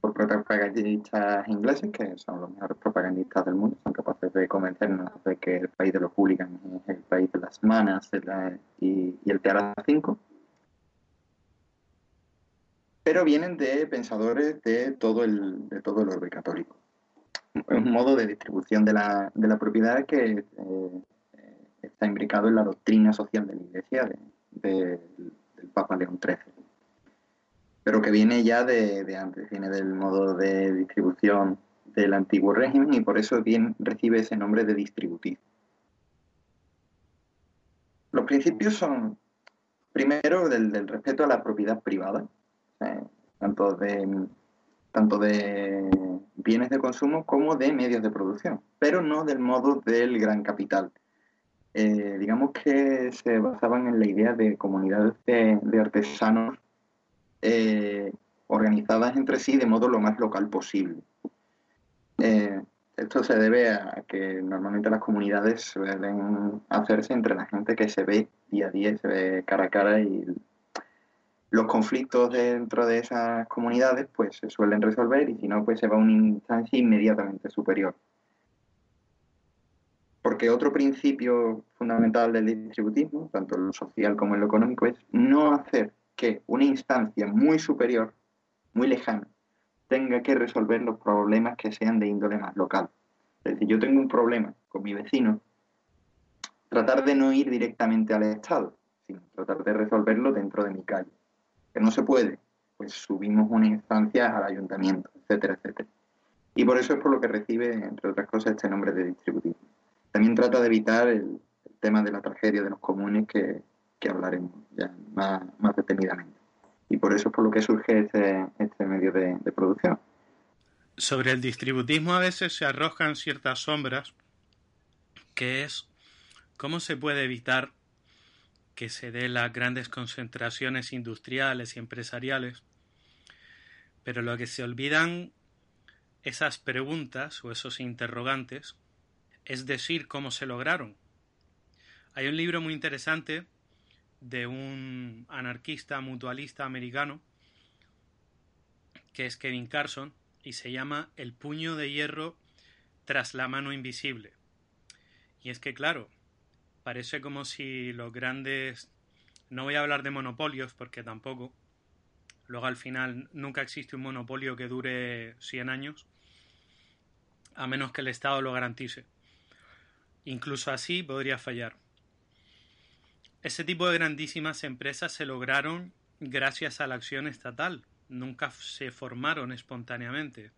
por propagandistas ingleses, que son los mejores propagandistas del mundo, son capaces de convencernos de que el país de los hooligans es el país de las manas y, el teatro 5. Pero vienen de pensadores de todo el, de todo el orden católico. Es un modo de distribución de la, de la propiedad que eh, está imbricado en la doctrina social de la Iglesia del Papa León XIII. Pero que viene ya de, antes, viene del modo de distribución del antiguo régimen y por eso bien recibe ese nombre de distributismo. Los principios son, primero, del, respeto a la propiedad privada, tanto de bienes de consumo como de medios de producción, pero no del modo del gran capital. Eh, digamos que se basaban en la idea de comunidades de, artesanos eh, organizadas entre sí de modo lo más local posible. Eh, esto se debe a que normalmente las comunidades suelen hacerse entre la gente que se ve día a día, se ve cara a cara y los conflictos dentro de esas comunidades pues se suelen resolver y si no pues se va a una instancia inmediatamente superior. Porque otro principio fundamental del distributismo, tanto en lo social como en lo económico, es no hacer que una instancia muy superior, muy lejana, tenga que resolver los problemas que sean de índole más local. Es decir, yo tengo un problema con mi vecino, tratar de no ir directamente al Estado, sino tratar de resolverlo dentro de mi calle. Que no se puede, pues subimos una instancia al ayuntamiento, etcétera, etcétera. Y por eso es por lo que recibe, entre otras cosas, este nombre de distributismo. También trata de evitar el, tema de la tragedia de los comunes que, hablaremos ya más, detenidamente y por eso es por lo que surge este, este medio de, producción. Sobre el distributismo a veces se arrojan ciertas sombras, que es cómo se puede evitar que se den las grandes concentraciones industriales y empresariales, pero lo que se olvidan esas preguntas o esos interrogantes es decir cómo se lograron. Hay un libro muy interesante de un anarquista mutualista americano que es Kevin Carson y se llama El puño de hierro tras la mano invisible. Y es que, claro, parece como si los grandes... No voy a hablar de monopolios porque tampoco. Luego al final nunca existe un monopolio que dure 100 años, a menos que el Estado lo garantice. Incluso así podría fallar. Ese tipo de grandísimas empresas se lograron gracias a la acción estatal, nunca se formaron espontáneamente.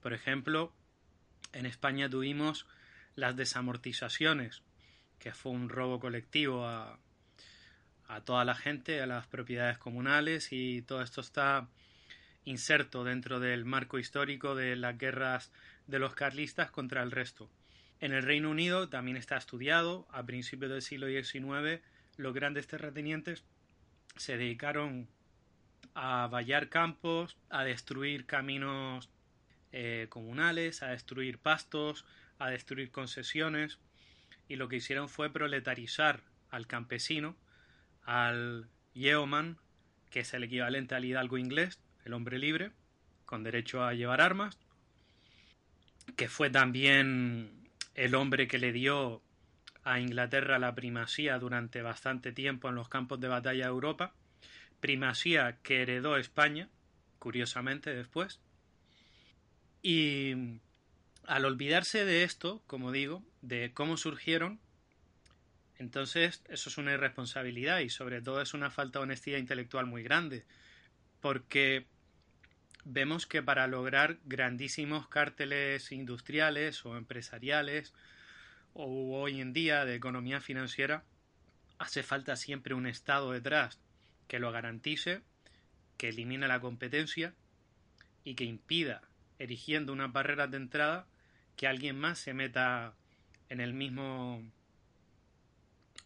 Por ejemplo, en España tuvimos las desamortizaciones, que fue un robo colectivo a, a toda la gente, a las propiedades comunales y todo esto está inserto dentro del marco histórico de las guerras de los carlistas contra el resto. En el Reino Unido también está estudiado, a principios del siglo XIX, los grandes terratenientes se dedicaron a vallar campos, a destruir caminos eh, comunales, a destruir pastos, a destruir concesiones, y lo que hicieron fue proletarizar al campesino, al yeoman, que es el equivalente al hidalgo inglés, el hombre libre, con derecho a llevar armas, que fue también el hombre que le dio a Inglaterra la primacía durante bastante tiempo en los campos de batalla de Europa, primacía que heredó España, curiosamente después, y al olvidarse de esto, como digo, de cómo surgieron, entonces eso es una irresponsabilidad y sobre todo es una falta de honestidad intelectual muy grande, porque vemos que para lograr grandísimos cárteles industriales o empresariales o hoy en día de economía financiera, hace falta siempre un Estado detrás que lo garantice, que elimine la competencia y que impida, erigiendo unas barreras de entrada, que alguien más se meta en el mismo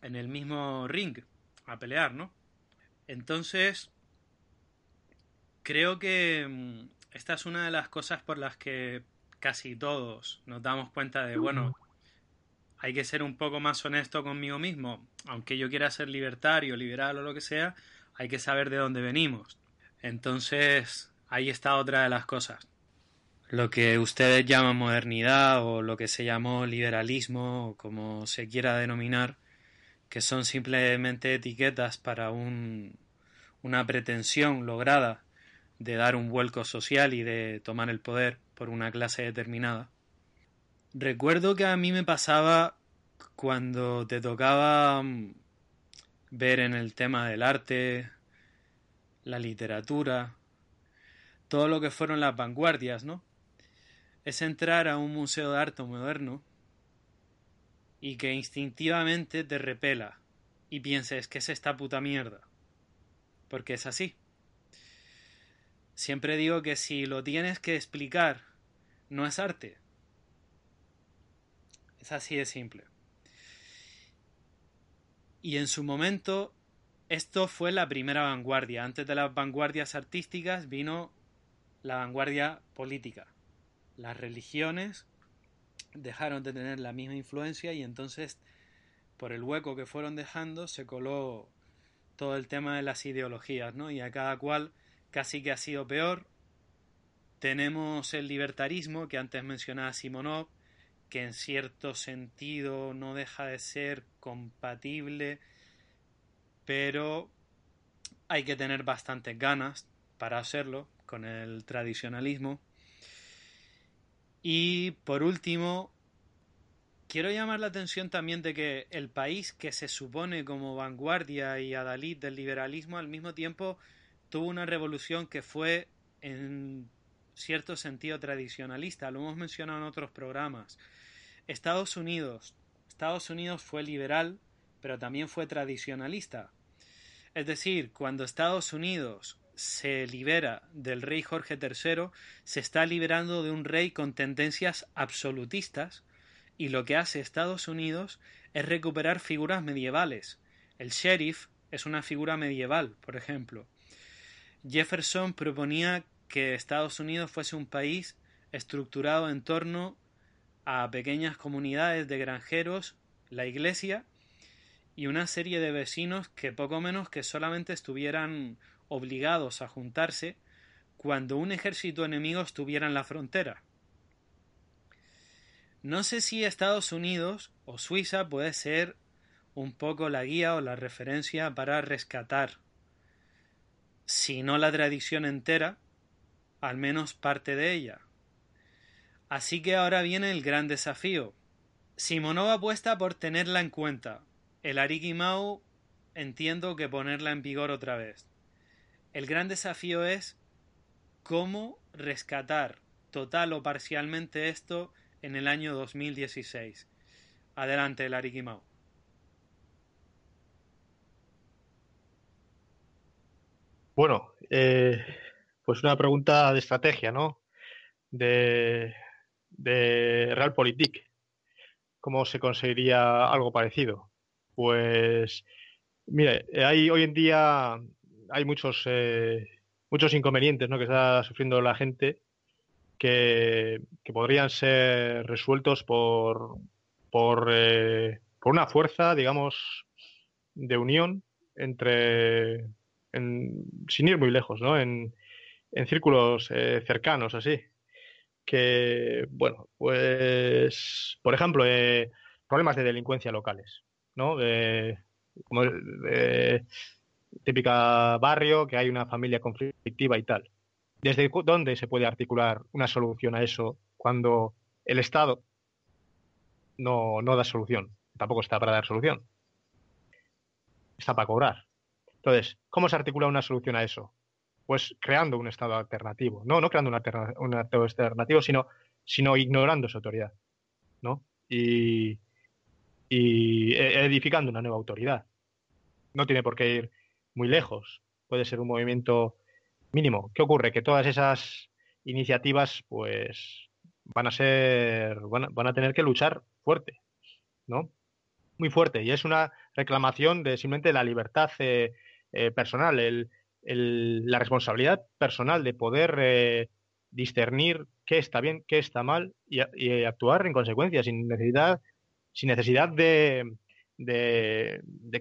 en el mismo ring a pelear, ¿no? Entonces, creo que mm, esta es una de las cosas por las que casi todos nos damos cuenta de, bueno, hay que ser un poco más honesto conmigo mismo. Aunque yo quiera ser libertario, liberal o lo que sea, hay que saber de dónde venimos. Entonces, ahí está otra de las cosas. Lo que ustedes llaman modernidad o lo que se llamó liberalismo o como se quiera denominar, que son simplemente etiquetas para un, una pretensión lograda de dar un vuelco social y de tomar el poder por una clase determinada, Recuerdo que a mí me pasaba cuando te tocaba mm, ver en el tema del arte, la literatura, todo lo que fueron las vanguardias, ¿no? Es entrar a un museo de arte moderno y que instintivamente te repela y pienses que es esta puta mierda. Porque es así. Siempre digo que si lo tienes que explicar, no es arte. Es así de simple. Y en su momento, esto fue la primera vanguardia. Antes de las vanguardias artísticas vino la vanguardia política. Las religiones dejaron de tener la misma influencia y entonces por el hueco que fueron dejando se coló todo el tema de las ideologías, ¿no? Y a cada cual casi que ha sido peor. Tenemos el libertarismo que antes mencionaba Simonov, que en cierto sentido no deja de ser compatible, pero hay que tener bastantes ganas para hacerlo con el tradicionalismo. Y por último, quiero llamar la atención también de que el país que se supone como vanguardia y adalid del liberalismo al mismo tiempo tuvo una revolución que fue en cierto sentido tradicionalista, lo hemos mencionado en otros programas. Estados Unidos, Estados Unidos fue liberal, pero también fue tradicionalista. Es decir, cuando Estados Unidos se libera del rey Jorge III, se está liberando de un rey con tendencias absolutistas, y lo que hace Estados Unidos es recuperar figuras medievales. El sheriff es una figura medieval, por ejemplo. Jefferson proponía que Estados Unidos fuese un país estructurado en torno a pequeñas comunidades de granjeros, la iglesia y una serie de vecinos que poco menos que solamente estuvieran obligados a juntarse cuando un ejército enemigo estuviera en la frontera. No sé si Estados Unidos o Suiza puede ser un poco la guía o la referencia para rescatar, si no la tradición entera, al menos parte de ella. Así que ahora viene el gran desafío. Simonov apuesta por tenerla en cuenta. El Arikimau entiendo que ponerla en vigor otra vez. El gran desafío es cómo rescatar total o parcialmente esto en el año 2016. Adelante, Larry Mau. Bueno, eh, pues una pregunta de estrategia, ¿no? De, Realpolitik. ¿Cómo se conseguiría algo parecido? Pues, mire, hay hoy en día hay muchos eh, muchos inconvenientes ¿no? que está sufriendo la gente que, podrían ser resueltos por, por, eh, por, una fuerza, digamos, de unión entre, sin ir muy lejos, ¿no? En, en círculos eh, cercanos, así. Que, bueno, pues, por ejemplo, eh, problemas de delincuencia locales, ¿no? De, como típica barrio, que hay una familia conflictiva y tal. ¿Desde dónde se puede articular una solución a eso cuando el Estado no, no da solución? Tampoco está para dar solución. Está para cobrar. Entonces, ¿cómo se articula una solución a eso? Pues creando un Estado alternativo. No, no creando un, Estado alternativo, sino, sino ignorando su autoridad. ¿no? Y, e, edificando una nueva autoridad. No tiene por qué ir muy lejos. Puede ser un movimiento mínimo. ¿Qué ocurre? Que todas esas iniciativas, pues, van a ser, van a, tener que luchar fuerte, ¿no? Muy fuerte. Y es una reclamación de simplemente la libertad eh, eh, personal, el, la responsabilidad personal de poder eh, discernir qué está bien, qué está mal y, actuar en consecuencia, sin necesidad, sin necesidad de,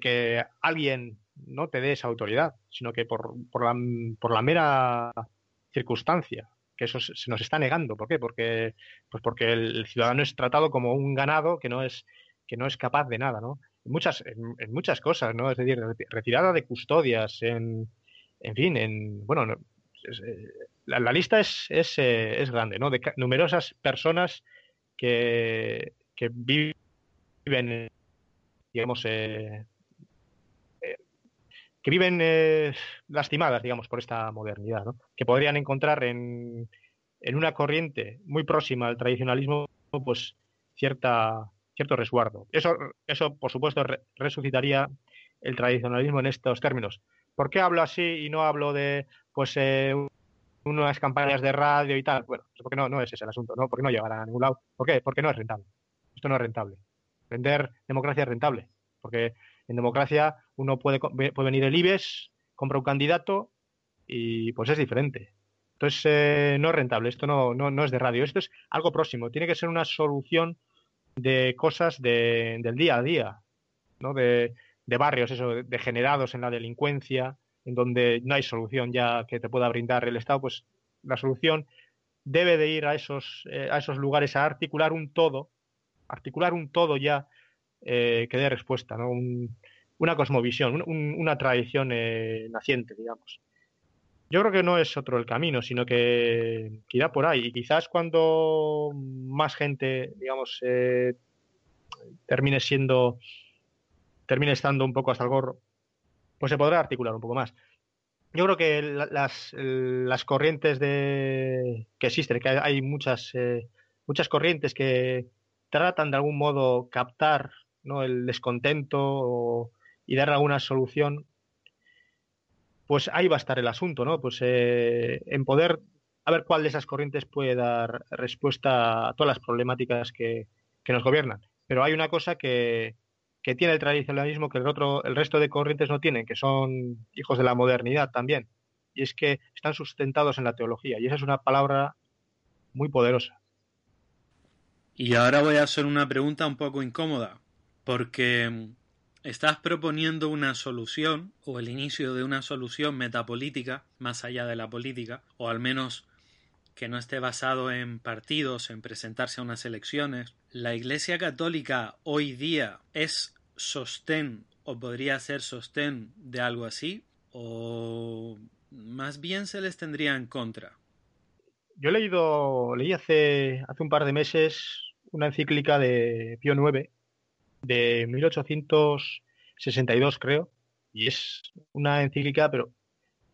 que alguien no te dé esa autoridad, sino que por, por, la, por la mera circunstancia, que eso se nos está negando. ¿Por qué? Porque, pues porque el ciudadano es tratado como un ganado que no es, que no es capaz de nada, ¿no? Muchas, en, muchas cosas, ¿no? Es decir, retirada de custodias, en, en fin, en, bueno, eh, la, lista es, es, eh, es, grande, ¿no? De numerosas personas que, que viven digamos, eh, que viven eh, lastimadas, digamos, por esta modernidad, ¿no? que podrían encontrar en, en, una corriente muy próxima al tradicionalismo, pues cierta, cierto resguardo. Eso, eso por supuesto, resucitaría el tradicionalismo en estos términos. ¿Por qué hablo así y no hablo de, pues, eh, unas campañas de radio y tal? Bueno, porque no, no es ese el asunto, ¿no? Porque no llegará a ningún lado. ¿Por qué? Porque no es rentable. Esto no es rentable. Vender democracia es rentable, porque en democracia uno puede, puede venir el IBEX, compra un candidato y pues es diferente. Entonces eh, no es rentable, esto no, no, es de radio, esto es algo próximo, tiene que ser una solución de cosas de, del día a día, ¿no? de, de barrios eso, degenerados en la delincuencia, en donde no hay solución ya que te pueda brindar el Estado, pues la solución debe de ir a esos, eh, a esos lugares a articular un todo, articular un todo ya eh, que dé respuesta, ¿no? una cosmovisión, una tradición eh, naciente, digamos. Yo creo que no es otro el camino, sino que, irá por ahí. Y quizás cuando más gente, digamos, eh, termine siendo, termine estando un poco hasta el gorro, pues se podrá articular un poco más. Yo creo que las, las corrientes de, que existen, que hay muchas, muchas corrientes que tratan de algún modo captar ¿no? el descontento y dar alguna solución, pues ahí va a estar el asunto, ¿no? Pues eh, en poder a ver cuál de esas corrientes puede dar respuesta a todas las problemáticas que, nos gobiernan. Pero hay una cosa que, que, tiene el tradicionalismo que el, otro, el resto de corrientes no tienen, que son hijos de la modernidad también. Y es que están sustentados en la teología. Y esa es una palabra muy poderosa. Y ahora voy a hacer una pregunta un poco incómoda porque estás proponiendo una solución o el inicio de una solución metapolítica más allá de la política, o al menos que no esté basado en partidos, en presentarse a unas elecciones. La Iglesia Católica hoy día es sostén o podría ser sostén de algo así, o más bien se les tendría en contra. Yo he leído, leí hace, hace un par de meses una encíclica de Pío IX de 1862, creo, y es una encíclica, pero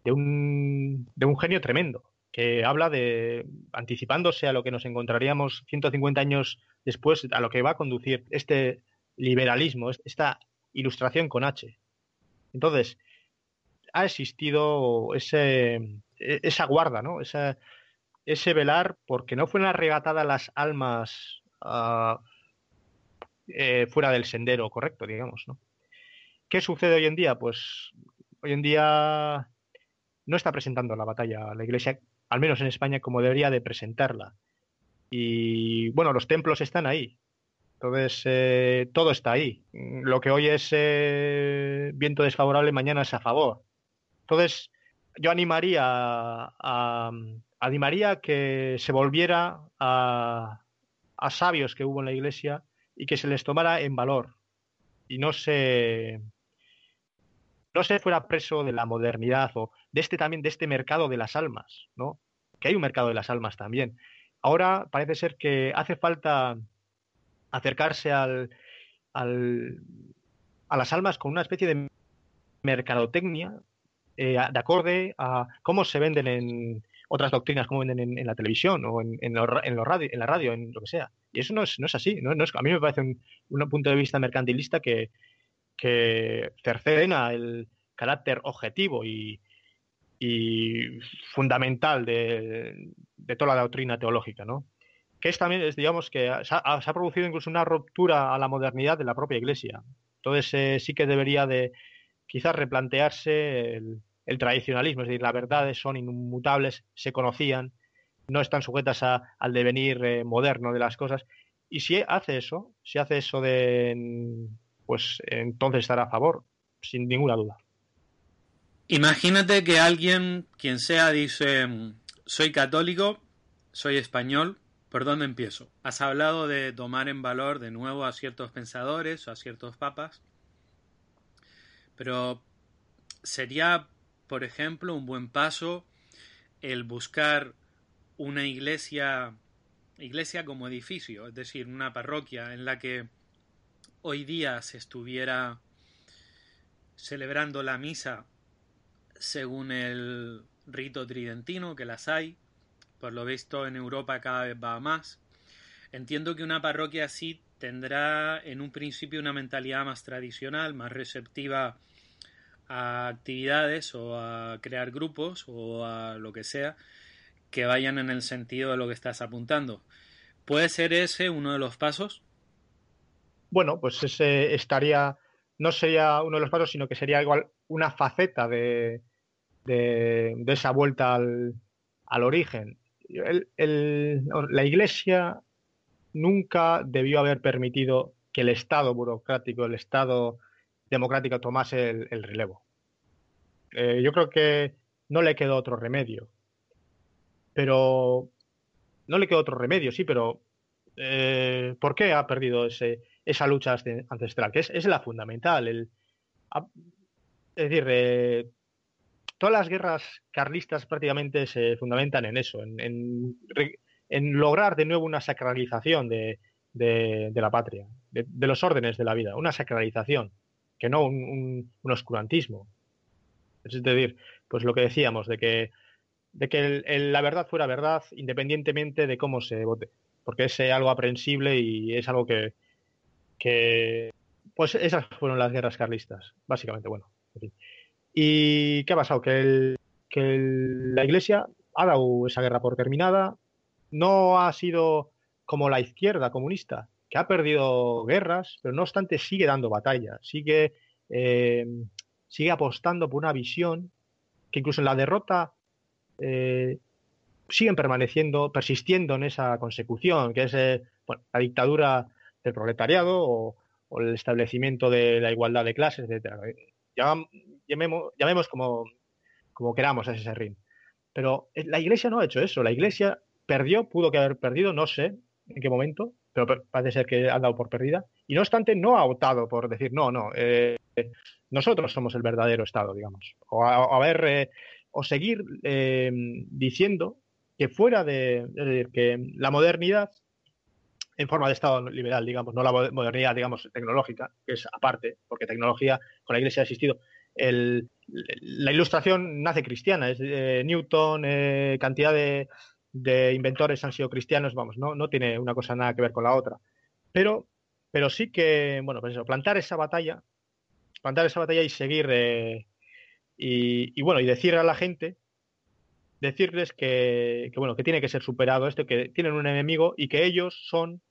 de un, de un genio tremendo, que habla de, anticipándose a lo que nos encontraríamos 150 años después, a lo que va a conducir este liberalismo, esta ilustración con H. Entonces, ha existido ese, e, esa guarda, ¿no? Esa, ese velar porque no fueron arrebatadas las almas uh, eh, fuera del sendero correcto, digamos, ¿no? ¿Qué sucede hoy en día? Pues hoy en día no está presentando la batalla la Iglesia, al menos en España, como debería de presentarla. Y bueno, los templos están ahí. Entonces, eh, todo está ahí. Lo que hoy es eh, viento desfavorable, mañana es a favor. Entonces, yo animaría a, animaría que se volviera a, a sabios que hubo en la Iglesia y que se les tomara en valor y no se no se fuera preso de la modernidad o de este también de este mercado de las almas, ¿no? Que hay un mercado de las almas también. Ahora parece ser que hace falta acercarse al, al a las almas con una especie de mercadotecnia eh, de acorde a cómo se venden en otras doctrinas, cómo venden en, la televisión o en, en, radio, en la radio, en lo que sea. Y eso no es, no es así. No, es, a mí me parece un, punto de vista mercantilista que, que cercena el carácter objetivo y, y fundamental de, de, toda la doctrina teológica, ¿no? Que es también, es, digamos, que se ha, producido incluso una ruptura a la modernidad de la propia Iglesia. Entonces eh, sí que debería de quizás replantearse el, el, tradicionalismo, es decir, las verdades son inmutables, se conocían, no están sujetas al devenir eh, moderno de las cosas. Y si hace eso, si hace eso de, pues entonces estará a favor, sin ninguna duda. Imagínate que alguien, quien sea, dice, soy católico, soy español, ¿por dónde empiezo? Has hablado de tomar en valor de nuevo a ciertos pensadores o a ciertos papas, pero sería, por ejemplo, un buen paso el buscar una iglesia, iglesia como edificio, es decir, una parroquia en la que hoy día se estuviera celebrando la misa según el rito tridentino, que las hay, por lo visto en Europa cada vez va más. Entiendo que una parroquia así tendrá en un principio una mentalidad más tradicional, más receptiva a actividades o a crear grupos o a lo que sea que vayan en el sentido de lo que estás apuntando. ¿Puede ser ese uno de los pasos? Bueno, pues ese estaría, no sería uno de los pasos, sino que sería igual una faceta de, de, esa vuelta al, al origen. la Iglesia nunca debió haber permitido que el Estado burocrático, el Estado democrático tomase el, relevo. Eh, yo creo que no le quedó otro remedio. Pero no le quedó otro remedio, sí, pero eh, ¿por qué ha perdido ese, esa lucha ancestral? Que es, la fundamental. El, es decir, eh, todas las guerras carlistas prácticamente se fundamentan en eso, en, lograr de nuevo una sacralización de, la patria, de, los órdenes de la vida, una sacralización, que no un, oscurantismo. Es decir, pues lo que decíamos, de que, de que la verdad fuera verdad independientemente de cómo se vote, porque es algo aprensible y es algo que, que pues esas fueron las guerras carlistas, básicamente, bueno. ¿Y qué ha pasado? Que, la Iglesia ha dado esa guerra por terminada, no ha sido como la izquierda comunista, que ha perdido guerras, pero no obstante sigue dando batalla, sigue, eh, sigue apostando por una visión que incluso en la derrota eh, siguen permaneciendo, persistiendo en esa consecución, que es eh, la dictadura del proletariado o, el establecimiento de la igualdad de clases, etc llamemos, llamemos como, queramos a ese serrín. Pero la Iglesia no ha hecho eso. La Iglesia perdió, pudo que haber perdido, no sé en qué momento, pero parece ser que ha dado por perdida. Y no obstante, no ha optado por decir, no, no, eh, nosotros somos el verdadero Estado, digamos. O, eh, o seguir eh, diciendo que fuera de, es decir, que la modernidad en forma de Estado liberal, digamos, no la modernidad, digamos, tecnológica, que es aparte, porque tecnología con la Iglesia ha existido, la ilustración nace cristiana, es eh, Newton, eh, cantidad de, inventores han sido cristianos, vamos, no, no tiene una cosa nada que ver con la otra. Pero, pero sí que, bueno, pues eso, plantar esa batalla, plantar esa batalla y seguir, y, bueno, y decir a la gente, decirles que, bueno, que tiene que ser superado esto, que tienen un enemigo y que ellos son,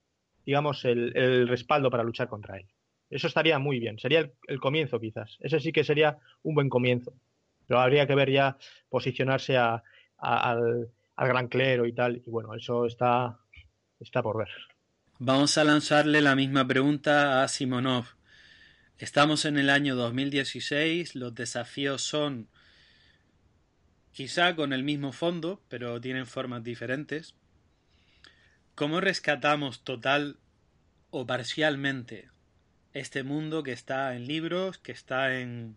digamos, el respaldo para luchar contra él. Eso estaría muy bien. Sería el, comienzo, quizás. Ese sí que sería un buen comienzo. Pero habría que ver ya posicionarse al, gran clero y tal. Y bueno, eso está, está por ver. Vamos a lanzarle la misma pregunta a Simonov. Estamos en el año 2016, los desafíos son quizá con el mismo fondo, pero tienen formas diferentes. ¿Cómo rescatamos total o parcialmente este mundo que está en libros, que está en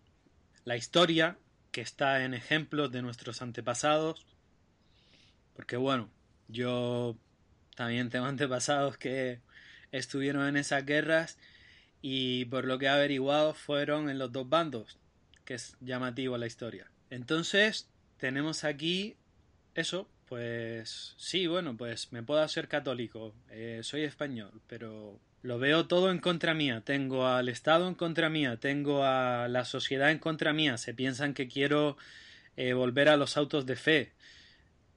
la historia, que está en ejemplos de nuestros antepasados. Porque bueno, yo también tengo (laughs) antepasados que estuvieron en esas guerras y por lo que he averiguado fueron en los dos bandos, que es llamativo la historia. Entonces, tenemos aquí eso, pues sí, bueno, pues me puedo hacer católico, eh, soy español, pero lo veo todo en contra mía. Tengo al Estado en contra mía, tengo a la sociedad en contra mía. Se piensan que quiero eh, volver a los autos de fe.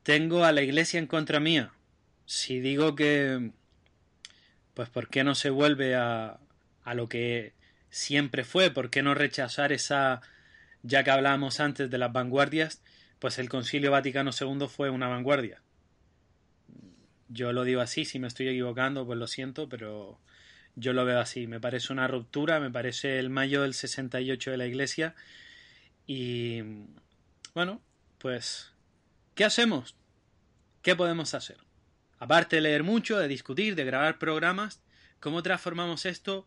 Tengo a la Iglesia en contra mía. Si digo que, pues, ¿por qué no se vuelve a, a lo que siempre fue? ¿Por qué no rechazar esa, ya que hablábamos antes de las vanguardias? Pues el Concilio Vaticano II fue una vanguardia. Yo lo digo así, si me estoy equivocando, pues lo siento, pero yo lo veo así, me parece una ruptura, me parece el mayo del 68 de la iglesia y bueno, pues ¿qué hacemos? ¿Qué podemos hacer? Aparte de leer mucho, de discutir, de grabar programas, ¿cómo transformamos esto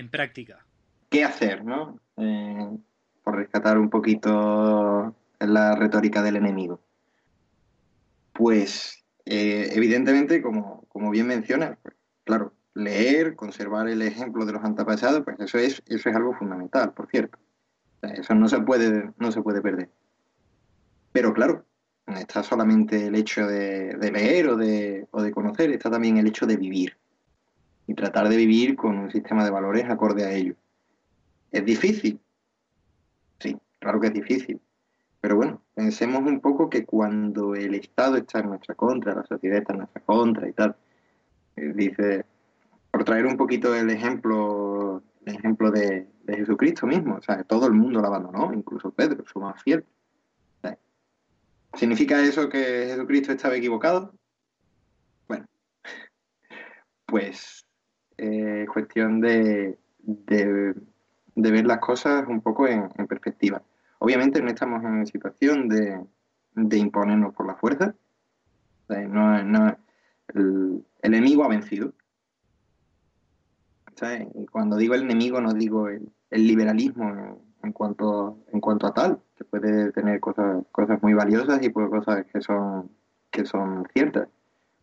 en práctica? ¿Qué hacer, no? Eh, por rescatar un poquito la retórica del enemigo. Pues, eh, evidentemente, como, como bien mencionas, pues, claro, leer, conservar el ejemplo de los antepasados, pues eso es, eso es algo fundamental, por cierto. eso no se puede, no se puede perder. Pero claro, no está solamente el hecho de, leer o de, o de conocer, está también el hecho de vivir. Y tratar de vivir con un sistema de valores acorde a ello. ¿Es difícil? Sí, claro que es difícil. Pero bueno, pensemos un poco que cuando el Estado está en nuestra contra, la sociedad está en nuestra contra y tal, eh, dice, por traer un poquito el ejemplo, el ejemplo de, Jesucristo mismo, o sea, todo el mundo lo abandonó, incluso Pedro, su más fiel. ¿Significa eso que Jesucristo estaba equivocado? Bueno, (laughs) pues es eh, cuestión de, de, ver las cosas un poco en, perspectiva. Obviamente no estamos en situación de, de imponernos por la fuerza. el, enemigo ha vencido. Cuando digo el enemigo no digo el, liberalismo en, cuanto, en cuanto a tal, que puede tener cosas, cosas muy valiosas y pues cosas que son, que son ciertas.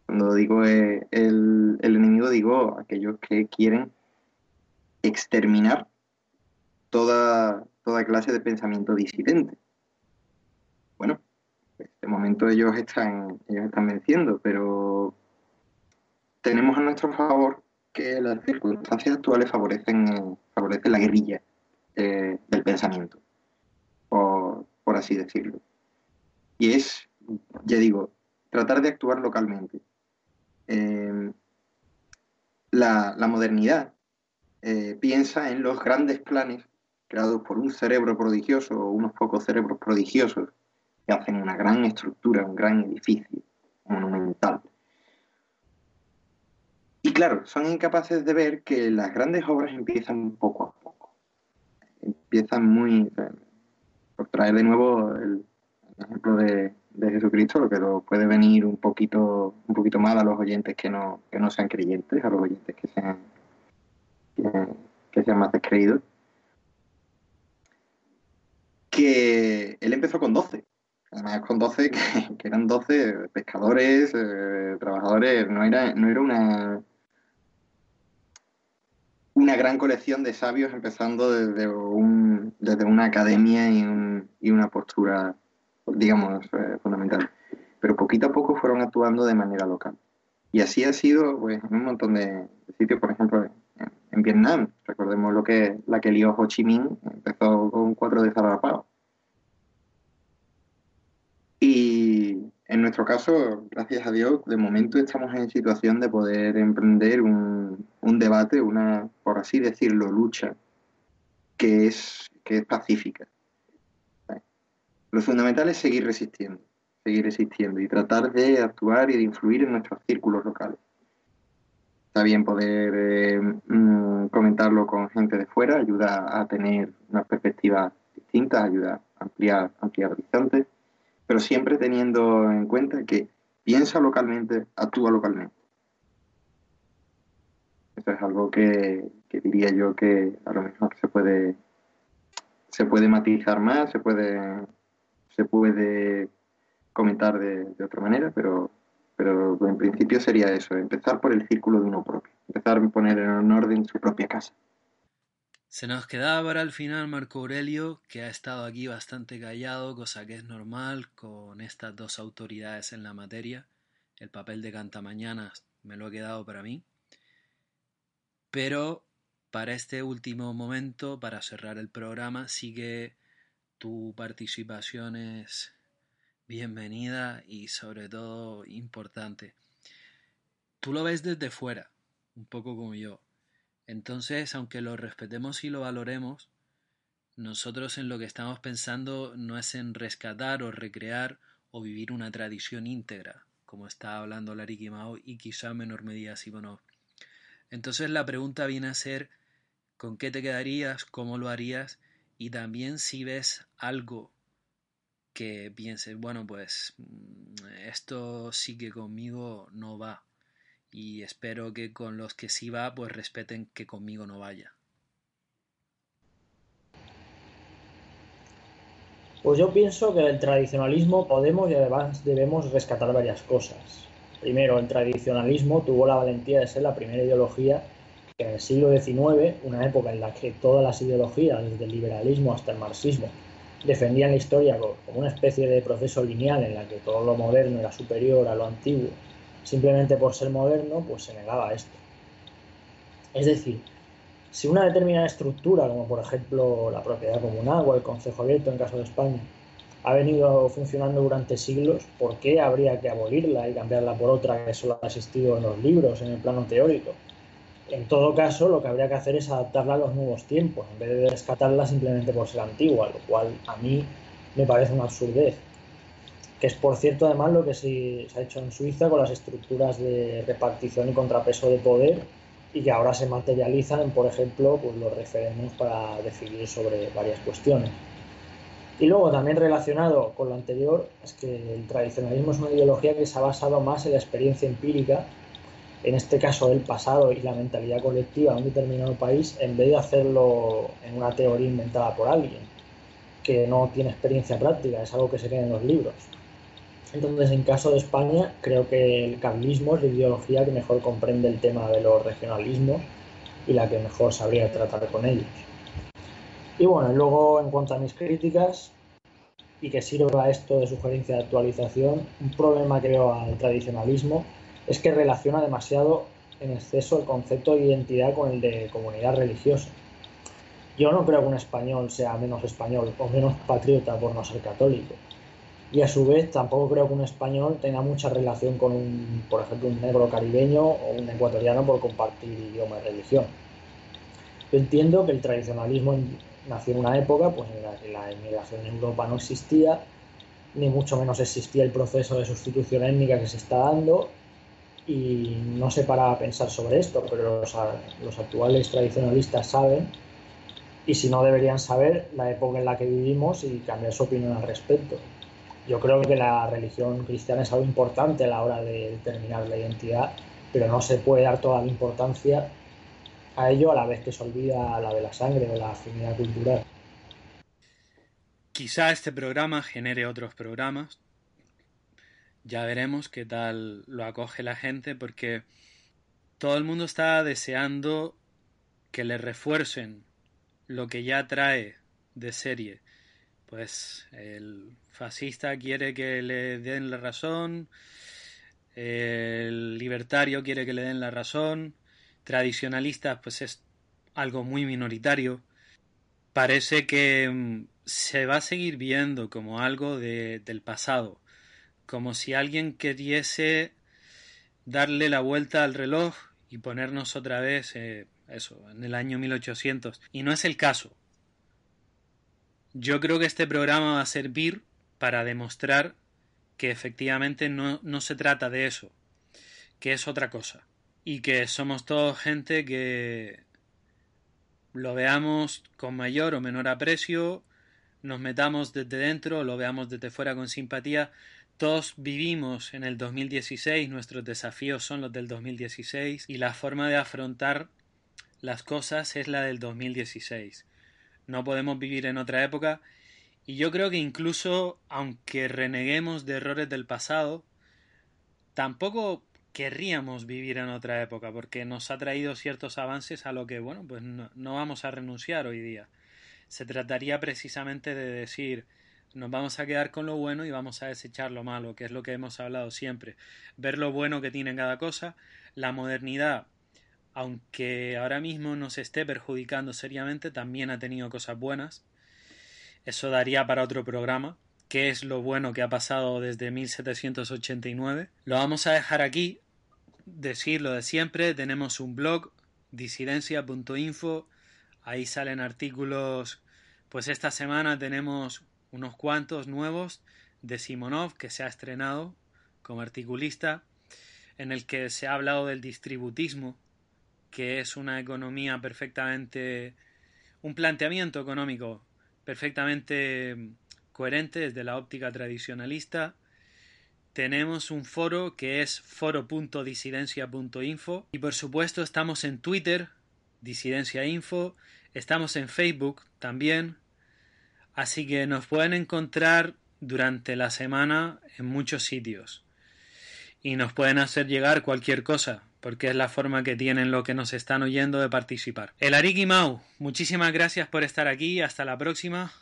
Cuando digo eh, el, el enemigo digo aquellos que quieren exterminar toda, toda clase de pensamiento disidente. Bueno, de momento ellos están, ellos están venciendo, pero tenemos a nuestro favor que las circunstancias actuales favorecen, favorecen la guerrilla eh, del pensamiento, por, así decirlo. Y es, ya digo, tratar de actuar localmente. Eh, la, modernidad eh, piensa en los grandes planes creados por un cerebro prodigioso o unos pocos cerebros prodigiosos que hacen una gran estructura, un gran edificio monumental. Y claro, son incapaces de ver que las grandes obras empiezan poco a poco. Empiezan muy... por traer de nuevo el, ejemplo de, Jesucristo, lo que puede venir un poquito, un poquito mal a los oyentes que no, que no sean creyentes, a los oyentes que sean, que sean más descreídos que él empezó con 12. Además con 12, que, eran 12 pescadores, eh, trabajadores, no era, no era una, una gran colección de sabios empezando desde, un, desde una academia y, una postura, digamos, eh, fundamental. Pero poquito a poco fueron actuando de manera local. Y así ha sido pues, en un montón de sitios, por ejemplo, en, Vietnam. Recordemos lo que la que lió Ho Chi Minh, empezó con cuatro de y en nuestro caso, gracias a Dios, de momento estamos en situación de poder emprender un, debate, una, por así decirlo, lucha que es, que es pacífica. Lo fundamental es seguir resistiendo, seguir resistiendo y tratar de actuar y de influir en nuestros círculos locales. Está bien poder eh, mm, comentarlo con gente de fuera, ayuda a tener una perspectiva distinta, ayuda a ampliar, ampliar horizontes pero siempre teniendo en cuenta que piensa localmente, actúa localmente. Eso es algo que, diría yo que a lo mejor se puede se puede matizar más, se puede se puede comentar de, otra manera, pero, pero en principio sería eso, empezar por el círculo de uno propio, empezar a poner en orden su propia casa. Se nos quedaba para el final Marco Aurelio, que ha estado aquí bastante callado, cosa que es normal con estas dos autoridades en la materia. El papel de cantamañanas me lo he quedado para mí. Pero para este último momento, para cerrar el programa, sí que tu participación es bienvenida y sobre todo importante. Tú lo ves desde fuera, un poco como yo. Entonces, aunque lo respetemos y lo valoremos, nosotros en lo que estamos pensando no es en rescatar o recrear o vivir una tradición íntegra, como está hablando Larry Mao y quizá en menor medida Simonov. Entonces la pregunta viene a ser ¿con qué te quedarías? ¿Cómo lo harías? Y también si ves algo que pienses, bueno, pues mm, esto sí que conmigo no va y espero que con los que sí va pues respeten que conmigo no vaya. Pues yo pienso que el tradicionalismo podemos y además debemos rescatar varias cosas. Primero, el tradicionalismo tuvo la valentía de ser la primera ideología que en el siglo XIX, una época en la que todas las ideologías, desde el liberalismo hasta el marxismo, defendían la historia como una especie de proceso lineal en la que todo lo moderno era superior a lo antiguo, simplemente por ser moderno, pues se negaba esto. Es decir, si una determinada estructura, como por ejemplo la propiedad comunal o el concejo abierto en caso de España, ha venido funcionando durante siglos, ¿por qué habría que abolirla y cambiarla por otra que solo ha existido en los libros, en el plano teórico? En todo caso, lo que habría que hacer es adaptarla a los nuevos tiempos, en vez de rescatarla simplemente por ser antigua, lo cual a mí me parece una absurdez. Que es, por cierto, además lo que se ha hecho en Suiza con las estructuras de repartición y contrapeso de poder y que ahora se materializan en, por ejemplo, pues, los referéndums para decidir sobre varias cuestiones. Y luego también relacionado con lo anterior es que el tradicionalismo es una ideología que se ha basado más en la experiencia empírica, en este caso el pasado y la mentalidad colectiva de un determinado país, en vez de hacerlo en una teoría inventada por alguien que no tiene experiencia práctica, es algo que se queda en los libros. Entonces, en caso de España, creo que el carlismo es la ideología que mejor comprende el tema de los regionalismos y la que mejor sabría tratar con ellos. Y bueno, luego en cuanto a mis críticas, y que sirva esto de sugerencia de actualización, un problema veo al tradicionalismo es que relaciona demasiado en exceso el concepto de identidad con el de comunidad religiosa. Yo no creo que un español sea menos español o menos patriota por no ser católico. Y a su vez tampoco creo que un español tenga mucha relación con un, por ejemplo, un negro caribeño o un ecuatoriano por compartir idioma y religión. Yo entiendo que el tradicionalismo nació en una época pues, en la que la inmigración en Europa no existía, ni mucho menos existía el proceso de sustitución étnica que se está dando, y no sé para pensar sobre esto, pero los, los actuales tradicionalistas saben, y si no deberían saber la época en la que vivimos y cambiar su opinión al respecto. Yo creo que la religión cristiana es algo importante a la hora de determinar la identidad, pero no se puede dar toda la importancia a ello a la vez que se olvida la de la sangre o la afinidad cultural. Quizá este programa genere otros programas. Ya veremos qué tal lo acoge la gente porque todo el mundo está deseando que le refuercen lo que ya trae de serie. Pues el fascista quiere que le den la razón, el libertario quiere que le den la razón, tradicionalistas, pues es algo muy minoritario. Parece que mm, se va a seguir viendo como algo de, del pasado, como si alguien queriese darle la vuelta al reloj y ponernos otra vez, eh, eso, en el año 1800. Y no es el caso. Yo creo que este programa va a servir para demostrar que efectivamente no, no se trata de eso, que es otra cosa y que somos todos gente que lo veamos con mayor o menor aprecio, nos metamos desde dentro, lo veamos desde fuera con simpatía. Todos vivimos en el 2016, nuestros desafíos son los del 2016 y la forma de afrontar las cosas es la del 2016. No podemos vivir en otra época y yo creo que incluso aunque reneguemos de errores del pasado, tampoco querríamos vivir en otra época, porque nos ha traído ciertos avances a lo que, bueno, pues no, vamos a renunciar hoy día. Se trataría precisamente de decir, nos vamos a quedar con lo bueno y vamos a desechar lo malo, que es lo que hemos hablado siempre. Ver lo bueno que tiene cada cosa. La modernidad, aunque ahora mismo nos esté perjudicando seriamente, también ha tenido cosas buenas. Eso daría para otro programa. ¿Qué es lo bueno que ha pasado desde 1789? Lo vamos a dejar aquí decir lo de siempre, tenemos un blog disidencia.info, ahí salen artículos, pues esta semana tenemos unos cuantos nuevos de Simonov que se ha estrenado como articulista, en el que se ha hablado del distributismo, que es una economía perfectamente, un planteamiento económico perfectamente coherente desde la óptica tradicionalista, tenemos un foro que es foro.disidencia.info y por supuesto estamos en Twitter, Disidencia Info, estamos en Facebook también, así que nos pueden encontrar durante la semana en muchos sitios. y nos pueden hacer llegar cualquier cosa, porque es la forma que tienen los que nos están oyendo de participar. El Ariki Mau, muchísimas gracias por estar aquí, hasta la próxima.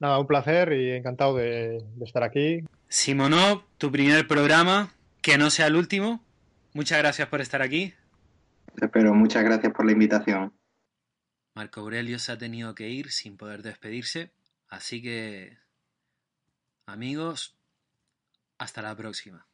Nada, un placer y encantado de, de estar aquí. Simonov, tu primer programa, que no sea el último. Muchas gracias por estar aquí. Pero muchas gracias por la invitación. Marco Aurelio se ha tenido que ir sin poder despedirse, así que amigos, hasta la próxima.